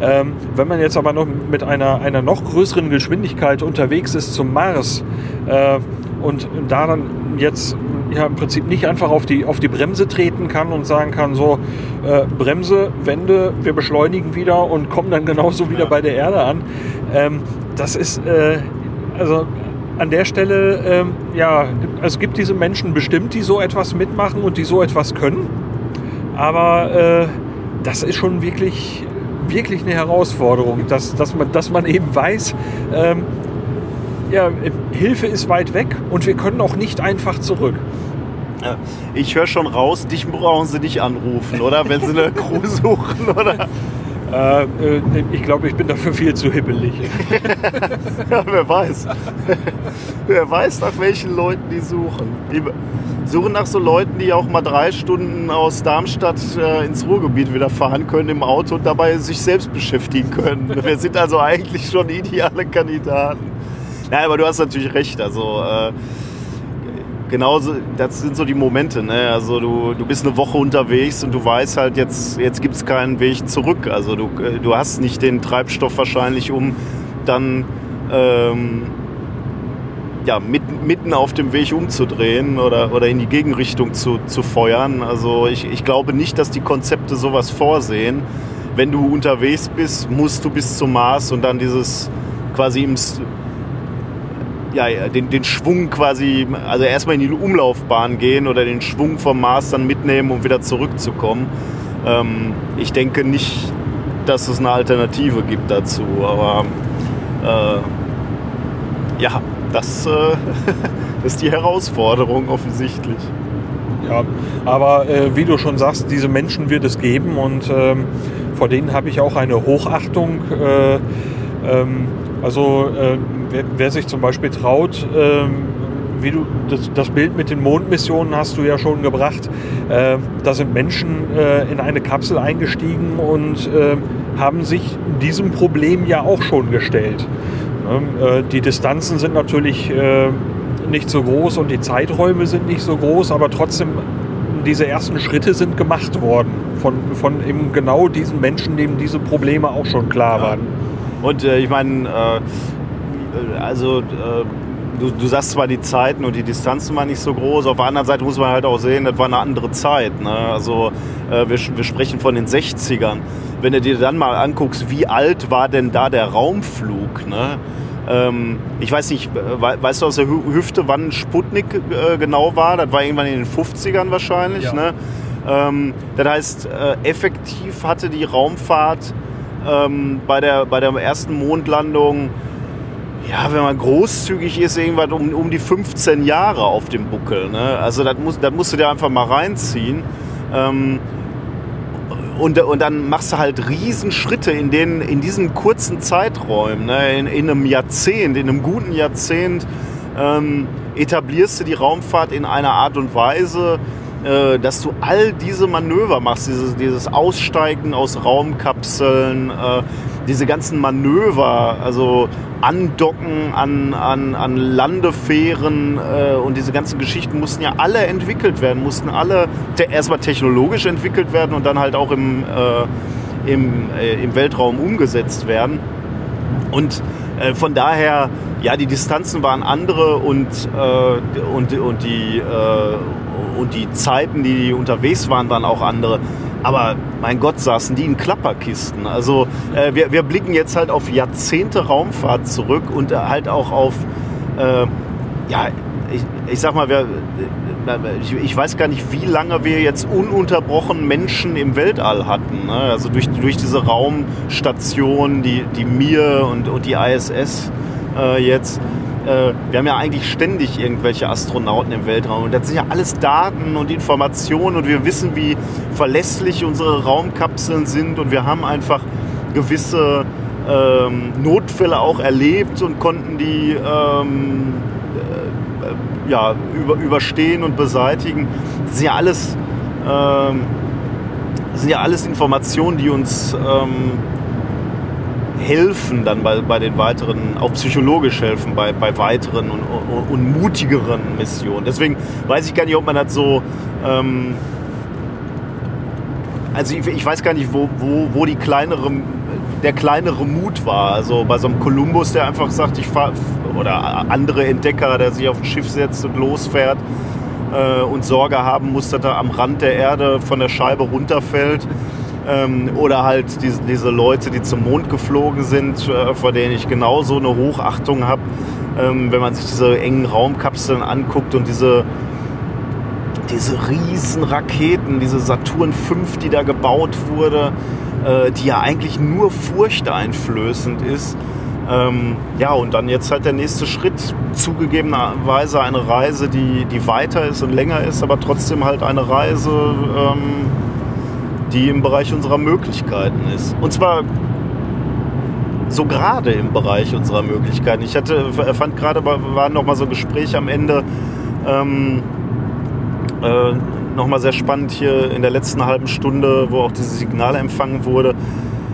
Ähm, wenn man jetzt aber noch mit einer, einer noch größeren Geschwindigkeit unterwegs ist zum Mars äh, und da dann jetzt ja im Prinzip nicht einfach auf die, auf die Bremse treten kann und sagen kann, so äh, Bremse, Wende, wir beschleunigen wieder und kommen dann genauso wieder bei der Erde an. Ähm, das ist äh, also an der Stelle, ähm, ja, es gibt diese Menschen bestimmt, die so etwas mitmachen und die so etwas können. Aber äh, das ist schon wirklich, wirklich eine Herausforderung, dass, dass, man, dass man eben weiß, ähm, ja, Hilfe ist weit weg und wir können auch nicht einfach zurück. Ich höre schon raus, dich brauchen sie nicht anrufen, oder? Wenn sie eine Crew suchen, oder? *laughs* Äh, äh, ich glaube, ich bin dafür viel zu hibbelig. *laughs* ja, wer weiß. *laughs* Wer weiß, nach welchen Leuten die suchen. Die suchen nach so Leuten, die auch mal drei Stunden aus Darmstadt äh, ins Ruhrgebiet wieder fahren können im Auto und dabei sich selbst beschäftigen können. *laughs* Wir sind also eigentlich schon ideale Kandidaten. Nein, aber du hast natürlich recht. Also äh, genauso, das sind so die Momente. Ne? Also du, du bist eine Woche unterwegs und du weißt halt, jetzt, jetzt gibt es keinen Weg zurück. Also du, äh, du hast nicht den Treibstoff wahrscheinlich, um dann ähm, ja, mitten, mitten auf dem Weg umzudrehen oder, oder in die Gegenrichtung zu, zu feuern. Also ich, ich glaube nicht, dass die Konzepte sowas vorsehen. Wenn du unterwegs bist, musst du bis zum Mars und dann dieses quasi im, ja, den, den Schwung quasi, also erstmal in die Umlaufbahn gehen oder den Schwung vom Mars dann mitnehmen, um wieder zurückzukommen. Ähm, ich denke nicht, dass es eine Alternative gibt dazu, aber äh, ja, das, äh, *laughs* ist die Herausforderung offensichtlich. Ja, aber äh, wie du schon sagst, diese Menschen wird es geben und ähm, vor denen habe ich auch eine Hochachtung. Äh, ähm, also äh, wer, wer, sich zum Beispiel traut, ähm, wie du das, das, Bild mit den Mondmissionen hast du ja schon gebracht. Äh, da sind Menschen äh, in eine Kapsel eingestiegen und äh, haben sich diesem Problem ja auch schon gestellt. Äh, die Distanzen sind natürlich äh, nicht so groß und die Zeiträume sind nicht so groß, aber trotzdem diese ersten Schritte sind gemacht worden von, von eben genau diesen Menschen, denen diese Probleme auch schon klar waren. Und äh, ich meine, äh, also äh, du, du sagst zwar die Zeiten und die Distanzen waren nicht so groß, auf der anderen Seite muss man halt auch sehen, das war eine andere Zeit. Ne? Also äh, wir, wir sprechen von den 60ern. Wenn du dir dann mal anguckst, wie alt war denn da der Raumflug? Ne? Ähm, ich weiß nicht, weißt du aus der Hüfte, wann Sputnik äh, genau war? Das war irgendwann in den 50ern wahrscheinlich. Ja. Ne? Ähm, das heißt, äh, effektiv hatte die Raumfahrt ähm, bei, der, bei der ersten Mondlandung, ja, wenn man großzügig ist, irgendwas um, um die 15 Jahre auf dem Buckel. Ne? Also das, muss, das musst du dir einfach mal reinziehen. Ähm, und, und dann machst du halt Riesenschritte in, den, in diesen kurzen Zeiträumen. Ne? In, in einem Jahrzehnt, in einem guten Jahrzehnt ähm, etablierst du die Raumfahrt in einer Art und Weise, äh, dass du all diese Manöver machst, dieses, dieses Aussteigen aus Raumkapseln, äh, diese ganzen Manöver, also Andocken an, an, an Landefähren äh, und diese ganzen Geschichten mussten ja alle entwickelt werden, mussten alle te erstmal technologisch entwickelt werden und dann halt auch im, äh, im, äh, im Weltraum umgesetzt werden. Und von daher, ja, die Distanzen waren andere und, äh, und, und, die, äh, und die Zeiten, die unterwegs waren, waren auch andere. Aber mein Gott, saßen die in Klapperkisten. Also äh, wir, wir blicken jetzt halt auf Jahrzehnte Raumfahrt zurück und äh, halt auch auf, äh, ja, ich, ich sag mal, wir, äh, ich, ich, weiß gar nicht, wie lange wir jetzt ununterbrochen Menschen im Weltall hatten. Ne? Also durch, durch diese Raumstation, die, die Mir und, und die ISS äh, jetzt äh, wir haben ja eigentlich ständig irgendwelche Astronauten im Weltraum. Und das sind ja alles Daten und Informationen und wir wissen, wie verlässlich unsere Raumkapseln sind und wir haben einfach gewisse ähm, Notfälle auch erlebt und konnten die ähm, äh, ja, über, überstehen und beseitigen. Das sind ja alles, ähm, sind ja alles Informationen, die uns ähm, helfen dann bei, bei den weiteren, auch psychologisch helfen bei, bei weiteren und, und, und mutigeren Missionen. Deswegen weiß ich gar nicht, ob man das so. Ähm, also ich, ich, weiß gar nicht, wo, wo, wo die kleinere, der kleinere Mut war. Also bei so einem Kolumbus, der einfach sagt, ich fahre, oder andere Entdecker, der sich auf ein Schiff setzt und losfährt äh, und Sorge haben muss, dass er am Rand der Erde von der Scheibe runterfällt. Ähm, oder halt diese, diese Leute, die zum Mond geflogen sind, äh, vor denen ich genauso eine Hochachtung habe. Ähm, wenn man sich diese engen Raumkapseln anguckt und diese, diese riesen Raketen, diese Saturn V, die da gebaut wurde, äh, die ja eigentlich nur furchteinflößend ist. Ähm, ja, und dann jetzt halt der nächste Schritt, zugegebenerweise eine Reise, die, die weiter ist und länger ist, aber trotzdem halt eine Reise, ähm, die im Bereich unserer Möglichkeiten ist. Und zwar so gerade im Bereich unserer Möglichkeiten. Ich hatte, fand gerade, war noch mal so ein Gespräch am Ende, ähm, äh, noch mal sehr spannend hier in der letzten halben Stunde, wo auch dieses Signal empfangen wurde.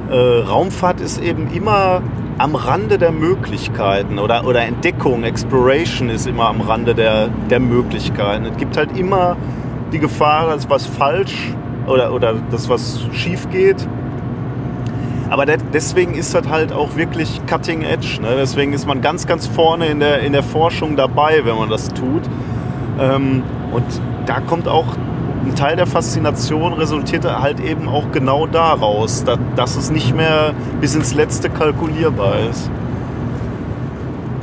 Äh, Raumfahrt ist eben immer am Rande der Möglichkeiten oder, oder Entdeckung, Exploration ist immer am Rande der, der Möglichkeiten. Es gibt halt immer die Gefahr, dass was falsch oder, oder dass was schief geht. Aber deswegen ist das halt auch wirklich Cutting Edge. Ne? Deswegen ist man ganz, ganz vorne in der, in der Forschung dabei, wenn man das tut. Ähm, und da kommt auch ein Teil der Faszination resultierte halt eben auch genau daraus, dass, dass es nicht mehr bis ins Letzte kalkulierbar ist.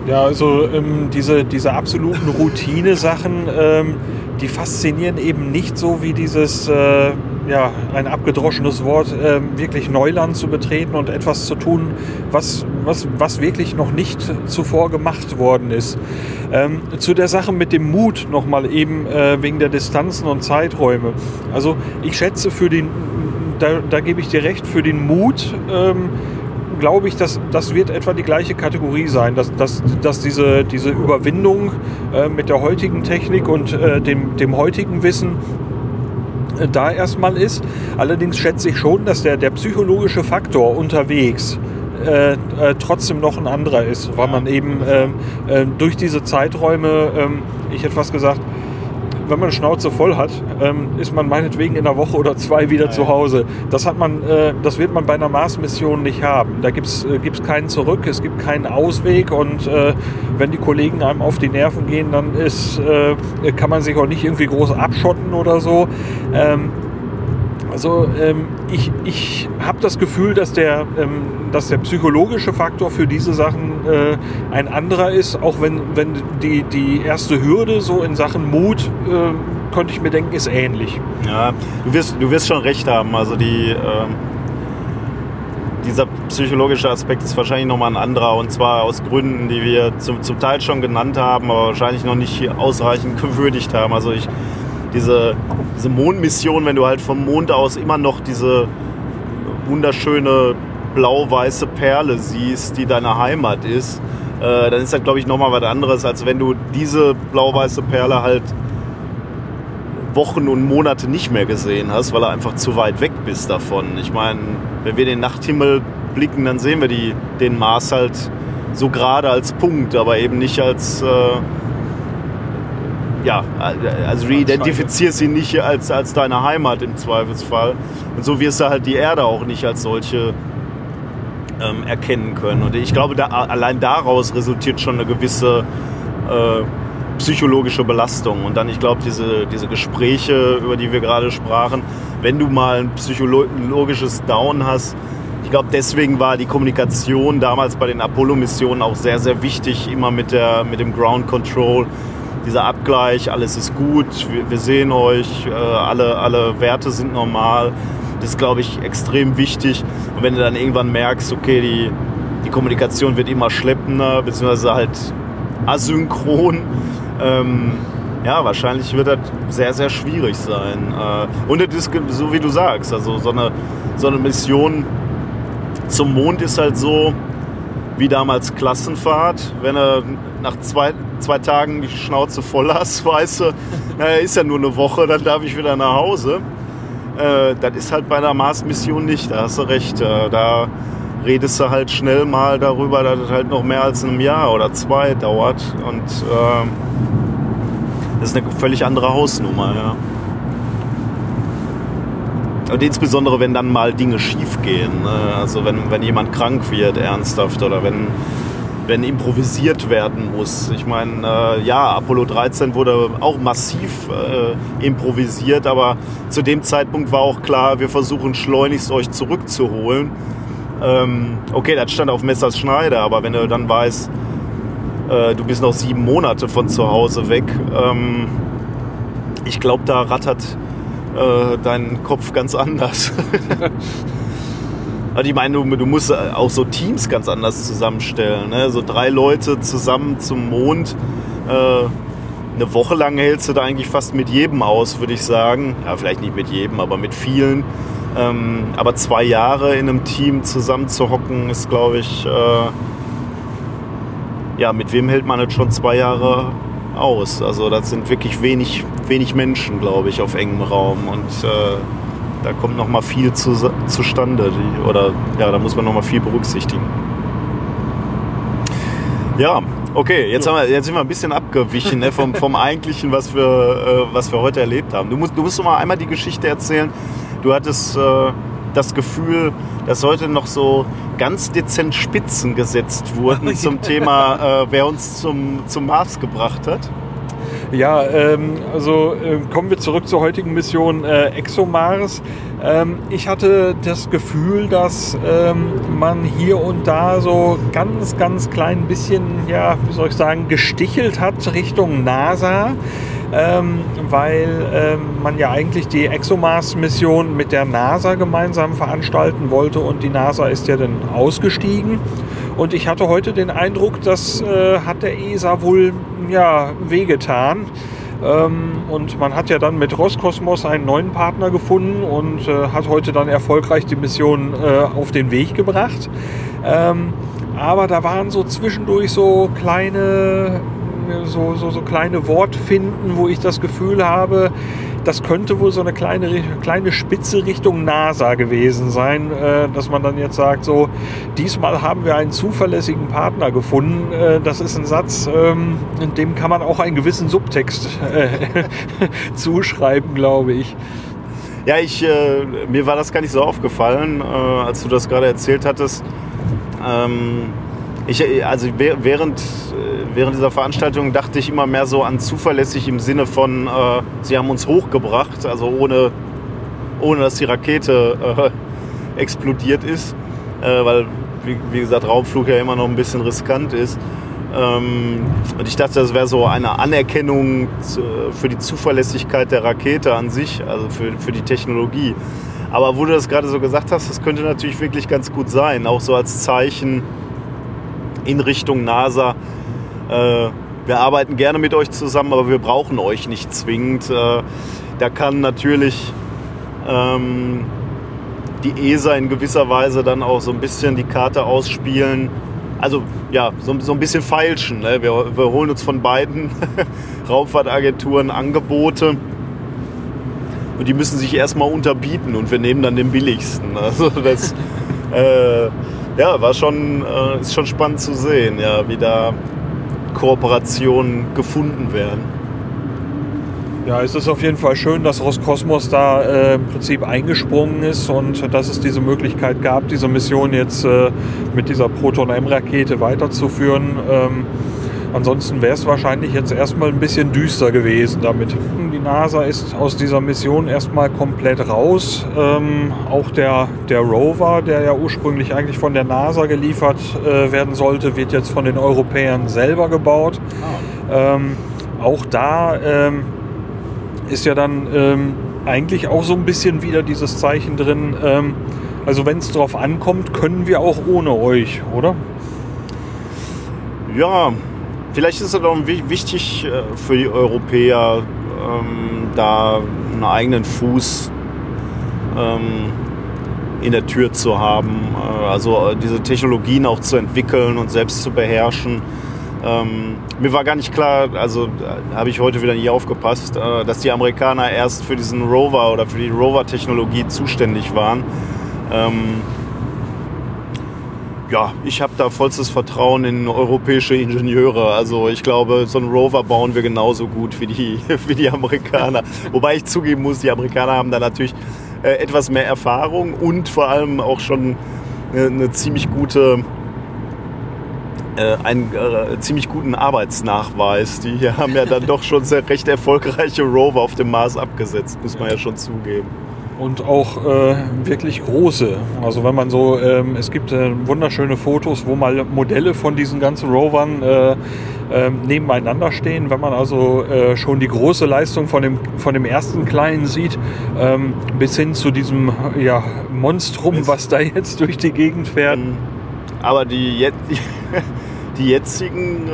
Ja, also ähm, diese, diese absoluten Routine-Sachen, ähm, die faszinieren eben nicht so wie dieses, äh, ja, ein abgedroschenes Wort, äh, wirklich Neuland zu betreten und etwas zu tun, was, was, was wirklich noch nicht zuvor gemacht worden ist. Ähm, zu der Sache mit dem Mut nochmal eben äh, wegen der Distanzen und Zeiträume. Also ich schätze für den, da, da gebe ich dir recht, für den Mut, ähm, glaube ich, dass das wird etwa die gleiche Kategorie sein, dass, dass, dass diese, diese Überwindung äh, mit der heutigen Technik und äh, dem, dem heutigen Wissen da erstmal ist. Allerdings schätze ich schon, dass der, der psychologische Faktor unterwegs äh, äh, trotzdem noch ein anderer ist, weil man eben ähm, äh, durch diese Zeiträume, ähm, ich hätte fast gesagt, wenn man Schnauze voll hat, ähm, ist man meinetwegen in einer Woche oder zwei wieder ja, zu Hause. Das hat man, äh, das wird man bei einer Mars-Mission nicht haben. Da gibt es äh, keinen zurück, es gibt keinen Ausweg und äh, wenn die Kollegen einem auf die Nerven gehen, dann ist, äh, kann man sich auch nicht irgendwie groß abschotten oder so. Ähm, also ähm, ich, ich habe das Gefühl, dass der, ähm, dass der psychologische Faktor für diese Sachen äh, ein anderer ist, auch wenn, wenn die, die erste Hürde so in Sachen Mut, äh, könnte ich mir denken, ist ähnlich. Ja, du wirst, du wirst schon recht haben. Also die, äh, dieser psychologische Aspekt ist wahrscheinlich nochmal ein anderer und zwar aus Gründen, die wir zum, zum Teil schon genannt haben, aber wahrscheinlich noch nicht ausreichend *laughs* gewürdigt haben. Also ich diese, diese Mondmission, wenn du halt vom Mond aus immer noch diese wunderschöne blau-weiße Perle siehst, die deine Heimat ist, äh, dann ist das, glaube ich, nochmal was anderes, als wenn du diese blau-weiße Perle halt Wochen und Monate nicht mehr gesehen hast, weil er einfach zu weit weg bist davon. Ich meine, wenn wir den Nachthimmel blicken, dann sehen wir die, den Mars halt so gerade als Punkt, aber eben nicht als, äh, ja, also du identifizierst sie nicht als, als deine Heimat im Zweifelsfall. Und so wirst du halt die Erde auch nicht als solche ähm, erkennen können. Und ich glaube, da, allein daraus resultiert schon eine gewisse äh, psychologische Belastung. Und dann, ich glaube, diese, diese Gespräche, über die wir gerade sprachen, wenn du mal ein psychologisches Down hast, ich glaube, deswegen war die Kommunikation damals bei den Apollo-Missionen auch sehr, sehr wichtig, immer mit, der, mit dem Ground Control, dieser Abgleich, alles ist gut, wir, wir sehen euch, äh, alle, alle Werte sind normal. Das ist, glaube ich, extrem wichtig. Und wenn du dann irgendwann merkst, okay, die, die Kommunikation wird immer schleppender, beziehungsweise halt asynchron, ähm, ja, wahrscheinlich wird das sehr, sehr schwierig sein. Äh, und das ist so, wie du sagst, also so eine, so eine Mission zum Mond ist halt so wie damals Klassenfahrt. Wenn er nach zwei, zwei Tagen die Schnauze voll hast, *laughs* weißt du, naja, ist ja nur eine Woche, dann darf ich wieder nach Hause. Äh, das ist halt bei einer Mars-Mission nicht, da hast du recht. Äh, da redest du halt schnell mal darüber, dass es halt noch mehr als ein Jahr oder zwei dauert. Und äh, das ist eine völlig andere Hausnummer, ja. Und insbesondere, wenn dann mal Dinge schief gehen. Ne? Also wenn, wenn jemand krank wird, ernsthaft, oder wenn wenn improvisiert werden muss. Ich meine, äh, ja, Apollo 13 wurde auch massiv äh, improvisiert, aber zu dem Zeitpunkt war auch klar, wir versuchen schleunigst euch zurückzuholen. Ähm, okay, das stand auf Messers Schneider, aber wenn du dann weißt, äh, du bist noch sieben Monate von zu Hause weg, ähm, ich glaube, da rattert äh, dein Kopf ganz anders. *laughs* Also ich meine, du, du, musst auch so Teams ganz anders zusammenstellen. Ne? So drei Leute zusammen zum Mond. Äh, eine Woche lang hältst du da eigentlich fast mit jedem aus, würde ich sagen. Ja, vielleicht nicht mit jedem, aber mit vielen. Ähm, aber zwei Jahre in einem Team zusammen zu hocken, ist, glaube ich, äh, ja, mit wem hält man jetzt schon zwei Jahre aus? Also das sind wirklich wenig, wenig Menschen, glaube ich, auf engem Raum. Und äh, da kommt noch mal viel zu, zustande. Die, oder ja, da muss man noch mal viel berücksichtigen. Ja, okay, jetzt, haben wir, jetzt sind wir ein bisschen abgewichen ne, vom, vom eigentlichen, was wir, äh, was wir heute erlebt haben. Du musst, du musst doch mal einmal die Geschichte erzählen. Du hattest äh, das Gefühl, dass heute noch so ganz dezent Spitzen gesetzt wurden *laughs* zum Thema, äh, wer uns zum, zum Mars gebracht hat. Ja, ähm, also äh, kommen wir zurück zur heutigen Mission äh, ExoMars. Ähm, ich hatte das Gefühl, dass ähm, man hier und da so ganz, ganz klein bisschen, ja, wie soll ich sagen, gestichelt hat Richtung NASA. Ähm, weil ähm, man ja eigentlich die ExoMars-Mission mit der NASA gemeinsam veranstalten wollte und die NASA ist ja dann ausgestiegen. Und ich hatte heute den Eindruck, das äh, hat der ESA wohl ja, wehgetan. Ähm, und man hat ja dann mit Roskosmos einen neuen Partner gefunden und äh, hat heute dann erfolgreich die Mission äh, auf den Weg gebracht. Ähm, aber da waren so zwischendurch so kleine, so, so, so kleine Wortfinden, wo ich das Gefühl habe, das könnte wohl so eine kleine, kleine Spitze Richtung NASA gewesen sein, äh, dass man dann jetzt sagt, so, diesmal haben wir einen zuverlässigen Partner gefunden. Äh, das ist ein Satz, ähm, in dem kann man auch einen gewissen Subtext äh, *laughs* zuschreiben, glaube ich. Ja, ich, mir war das gar nicht so aufgefallen, als du das gerade erzählt hattest. Ähm, ich, also während, während dieser Veranstaltung dachte ich immer mehr so an zuverlässig im Sinne von, äh, sie haben uns hochgebracht, also ohne, ohne dass die Rakete äh, *laughs* explodiert ist, äh, weil, wie, wie, gesagt, Raumflug ja immer noch ein bisschen riskant ist. Ähm, und ich dachte, das wäre so eine Anerkennung für die Zuverlässigkeit der Rakete an sich, also für, für die Technologie. Aber wo du das gerade so gesagt hast, das könnte natürlich wirklich ganz gut sein, auch so als Zeichen, in Richtung NASA. Äh, wir arbeiten gerne mit euch zusammen, aber wir brauchen euch nicht zwingend. Äh, da kann natürlich ähm, die ESA in gewisser Weise dann auch so ein bisschen die Karte ausspielen. Also ja, so, so ein bisschen feilschen. Ne? Wir, wir holen uns von beiden *laughs* Raumfahrtagenturen Angebote und die müssen sich erstmal unterbieten und wir nehmen dann den billigsten. Also das äh, ja, war schon, äh, ist schon spannend zu sehen, ja, wie da Kooperationen gefunden werden. Ja, es ist auf jeden Fall schön, dass Roskosmos da äh, im Prinzip eingesprungen ist und dass es diese Möglichkeit gab, diese Mission jetzt äh, mit dieser Proton-M-Rakete weiterzuführen. Ähm, Ansonsten wäre es wahrscheinlich jetzt erstmal ein bisschen düster gewesen damit. NASA ist aus dieser Mission erstmal komplett raus. Ähm, auch der, der Rover, der ja ursprünglich eigentlich von der NASA geliefert äh, werden sollte, wird jetzt von den Europäern selber gebaut. Ah. Ähm, auch da ähm, ist ja dann ähm, eigentlich auch so ein bisschen wieder dieses Zeichen drin. Ähm, also wenn es drauf ankommt, können wir auch ohne euch, oder? Ja, Vielleicht ist es auch wichtig äh, für die Europäer, ähm, da einen eigenen Fuß ähm, in der Tür zu haben. Äh, also äh, diese Technologien auch zu entwickeln und selbst zu beherrschen. Ähm, mir war gar nicht klar, also habe ich heute wieder nie aufgepasst, äh, dass die Amerikaner erst für diesen Rover oder für die Rover-Technologie zuständig waren. Ähm, ja, ich habe da vollstes Vertrauen in europäische Ingenieure. Also ich glaube, so einen Rover bauen wir genauso gut wie die, *laughs* wie die Amerikaner. Wobei ich zugeben muss, die Amerikaner haben da natürlich äh, etwas mehr Erfahrung und vor allem auch schon eine, eine ziemlich gute äh, einen äh, ziemlich guten Arbeitsnachweis. Die haben ja dann *laughs* doch schon sehr recht erfolgreiche Rover auf dem Mars abgesetzt, muss man ja schon zugeben und auch äh, wirklich große. Also wenn man so, ähm, es gibt äh, wunderschöne Fotos, wo mal Modelle von diesen ganzen Rovern äh, äh nebeneinander stehen. Wenn man also äh, schon die große Leistung von dem, von dem ersten kleinen sieht, ähm, bis hin zu diesem ja, Monstrum, was da jetzt durch die Gegend fährt. Aber die, die, *laughs* die jetzigen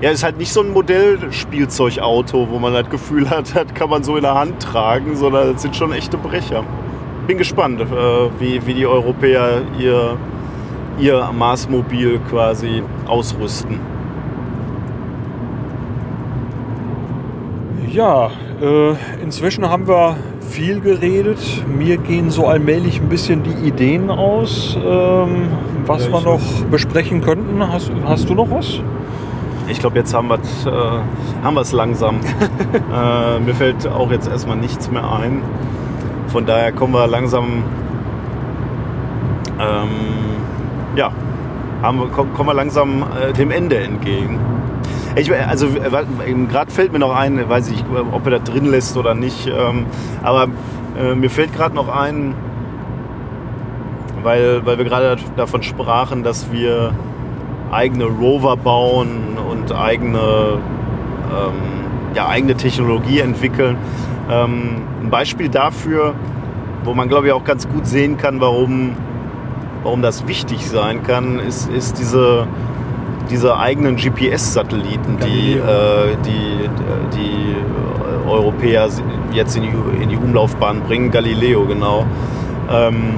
ja, ist halt nicht so ein Modellspielzeugauto, wo man das Gefühl hat, *laughs* das kann man so in der Hand tragen, sondern das sind schon echte Brecher. Bin gespannt, äh, wie, wie die Europäer ihr, ihr Marsmobil quasi ausrüsten. Ja, äh, inzwischen haben wir viel geredet. Mir gehen so allmählich ein bisschen die Ideen aus, ähm, was Ja, wir noch besprechen könnten. Hast, hast du noch was? Ich glaube, jetzt haben wir es äh, haben wir's langsam. *laughs* äh, mir fällt auch jetzt erstmal nichts mehr ein. Von daher kommen wir langsam. Ähm, ja, haben wir, komm- kommen wir langsam äh, dem Ende entgegen. Ich, also gerade fällt mir noch ein, weiß ich, ob er das drin lässt oder nicht. Ähm, aber äh, mir fällt gerade noch ein, weil, weil wir gerade davon sprachen, dass wir eigene Rover bauen und eigene, ähm, ja, eigene Technologie entwickeln. Ähm, ein Beispiel dafür, wo man glaube ich auch ganz gut sehen kann, warum, warum das wichtig sein kann, ist, ist diese, diese eigenen GPS-Satelliten, die, äh, die, die äh, Europäer jetzt in die, in die Umlaufbahn bringen, Galileo genau. Ähm,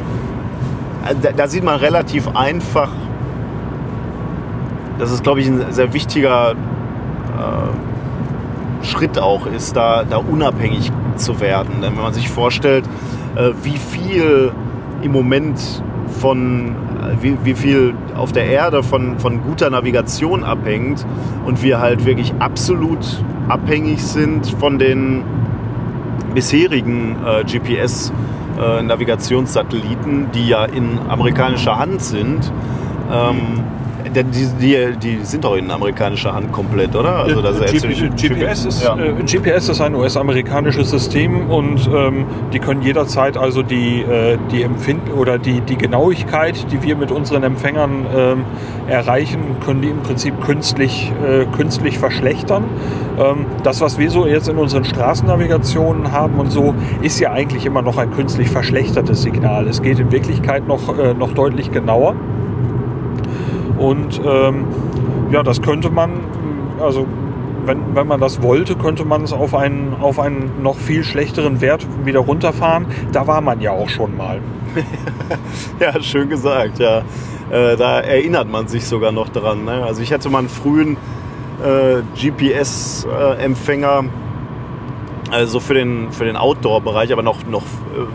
da, da sieht man relativ einfach, dass es, glaube ich, ein sehr wichtiger äh, Schritt auch ist, da, da unabhängig zu werden. Denn wenn man sich vorstellt, äh, wie viel im Moment von, äh, wie, wie viel auf der Erde von, von guter Navigation abhängt und wir halt wirklich absolut abhängig sind von den bisherigen äh, GPS-Navigationssatelliten, die ja in amerikanischer Hand sind. Ähm, die, die, die sind doch in amerikanischer Hand komplett, oder? Also das GPS, GPS, ist, Ja. äh, GPS ist ein US-amerikanisches System und ähm, die können jederzeit also die, äh, die Empfinden oder die, die Genauigkeit, die wir mit unseren Empfängern ähm, erreichen, können die im Prinzip künstlich, äh, künstlich verschlechtern. Ähm, das, was wir so jetzt in unseren Straßennavigationen haben und so, ist ja eigentlich immer noch ein künstlich verschlechtertes Signal. Es geht in Wirklichkeit noch, äh, noch deutlich genauer. Und ähm, ja, das könnte man, also wenn, wenn man das wollte, könnte man es auf einen, auf einen noch viel schlechteren Wert wieder runterfahren. Da war man ja auch schon mal. *laughs* Ja, schön gesagt, ja. Äh, da erinnert man sich sogar noch dran. Ne? Also ich hatte mal einen frühen äh, GPS-Empfänger, also für den, für den Outdoor-Bereich, aber noch, noch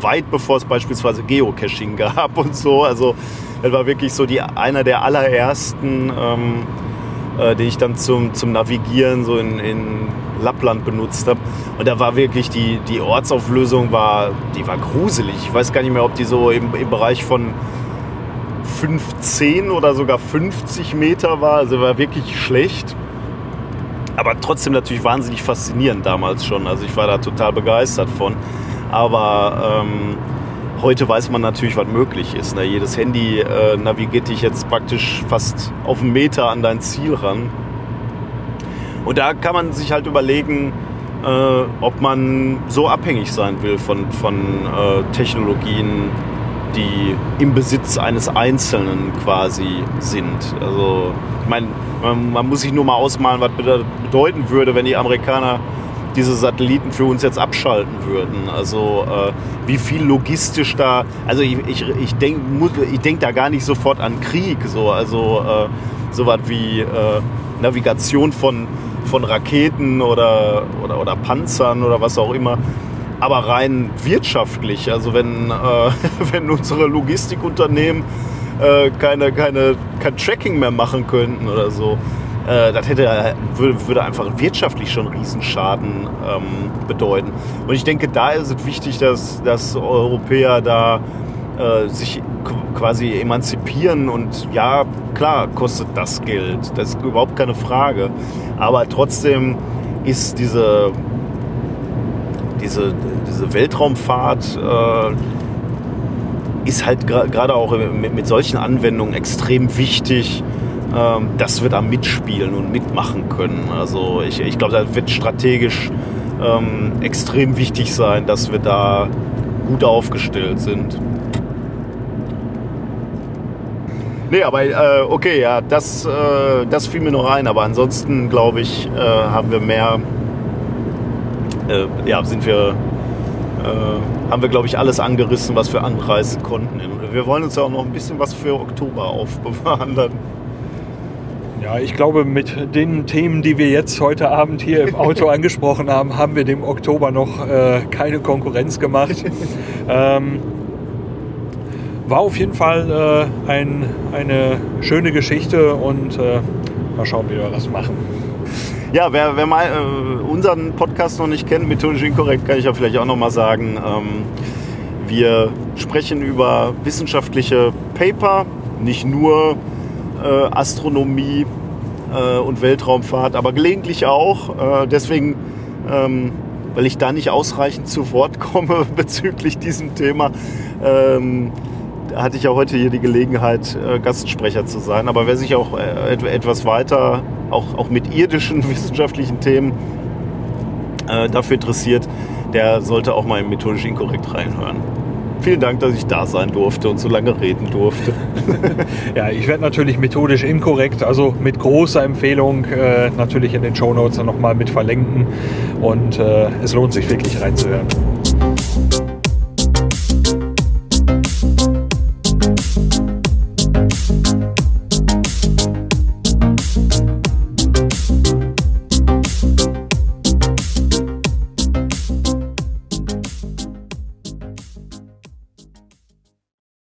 weit bevor es beispielsweise Geocaching gab *laughs* und so. Also das war wirklich so die, einer der allerersten, ähm, äh, den ich dann zum, zum Navigieren so in, in Lappland benutzt habe. Und da war wirklich die, die Ortsauflösung war, die war gruselig. Ich weiß gar nicht mehr, ob die so im, im Bereich von 15 oder sogar 50 Meter war. Also war wirklich schlecht. Aber trotzdem natürlich wahnsinnig faszinierend damals schon. Also ich war da total begeistert von. Aber ähm, heute weiß man natürlich, was möglich ist. Ne? Jedes Handy äh, navigiert dich jetzt praktisch fast auf einen Meter an dein Ziel ran. Und da kann man sich halt überlegen, äh, ob man so abhängig sein will von, von äh, Technologien, die im Besitz eines Einzelnen quasi sind. Also, ich meine, man, man muss sich nur mal ausmalen, was bede- bedeuten würde, wenn die Amerikaner diese Satelliten für uns jetzt abschalten würden. Also äh, wie viel logistisch da, also ich, ich, ich denke ich denk da gar nicht sofort an Krieg, so, also äh, sowas wie äh, Navigation von, von Raketen oder, oder, oder Panzern oder was auch immer. Aber rein wirtschaftlich, also wenn, äh, *laughs* wenn unsere Logistikunternehmen äh, keine, keine, kein Tracking mehr machen könnten oder so, äh, das hätte, würde, würde einfach wirtschaftlich schon Riesenschaden ähm, bedeuten. Und ich denke, da ist es wichtig, dass, dass Europäer da äh, sich qu- quasi emanzipieren und ja, klar, kostet das Geld, das ist überhaupt keine Frage. Aber trotzdem ist diese, diese, diese Weltraumfahrt äh, ist halt gerade auch mit, mit solchen Anwendungen extrem wichtig, ähm, dass wir da mitspielen und mitmachen können. Also ich, ich glaube, da wird strategisch ähm, extrem wichtig sein, dass wir da gut aufgestellt sind. Nee, aber äh, okay, ja, das, äh, das fiel mir noch ein. Aber ansonsten, glaube ich, äh, haben wir mehr, äh, ja, sind wir, äh, haben wir, glaube ich, alles angerissen, was wir anreißen konnten. Wir wollen uns ja auch noch ein bisschen was für Oktober aufbewahren dann. Ja, ich glaube, mit den Themen, die wir jetzt heute Abend hier im Auto *laughs* angesprochen haben, haben wir dem Oktober noch äh, keine Konkurrenz gemacht. *laughs* ähm, war auf jeden Fall äh, ein, eine schöne Geschichte und äh, mal schauen, wie wir das machen. Ja, wer, wer mal, äh, unseren Podcast noch nicht kennt, methodisch inkorrekt, kann ich ja vielleicht auch noch mal sagen. Ähm, wir sprechen über wissenschaftliche Paper, nicht nur Astronomie äh, und Weltraumfahrt, aber gelegentlich auch. Äh, deswegen, ähm, weil ich da nicht ausreichend zu Wort *laughs* komme bezüglich diesem Thema, ähm, hatte ich ja heute hier die Gelegenheit, äh, Gastsprecher zu sein. Aber wer sich auch äh, etwas weiter, auch, auch mit irdischen *laughs* wissenschaftlichen Themen äh, dafür interessiert, der sollte auch mal im methodisch inkorrekt reinhören. Vielen Dank, dass ich da sein durfte und so lange reden durfte. *laughs* ja, ich werde natürlich methodisch inkorrekt, also mit großer Empfehlung äh, natürlich in den Shownotes dann nochmal mit verlinken. Und äh, es lohnt sich wirklich reinzuhören.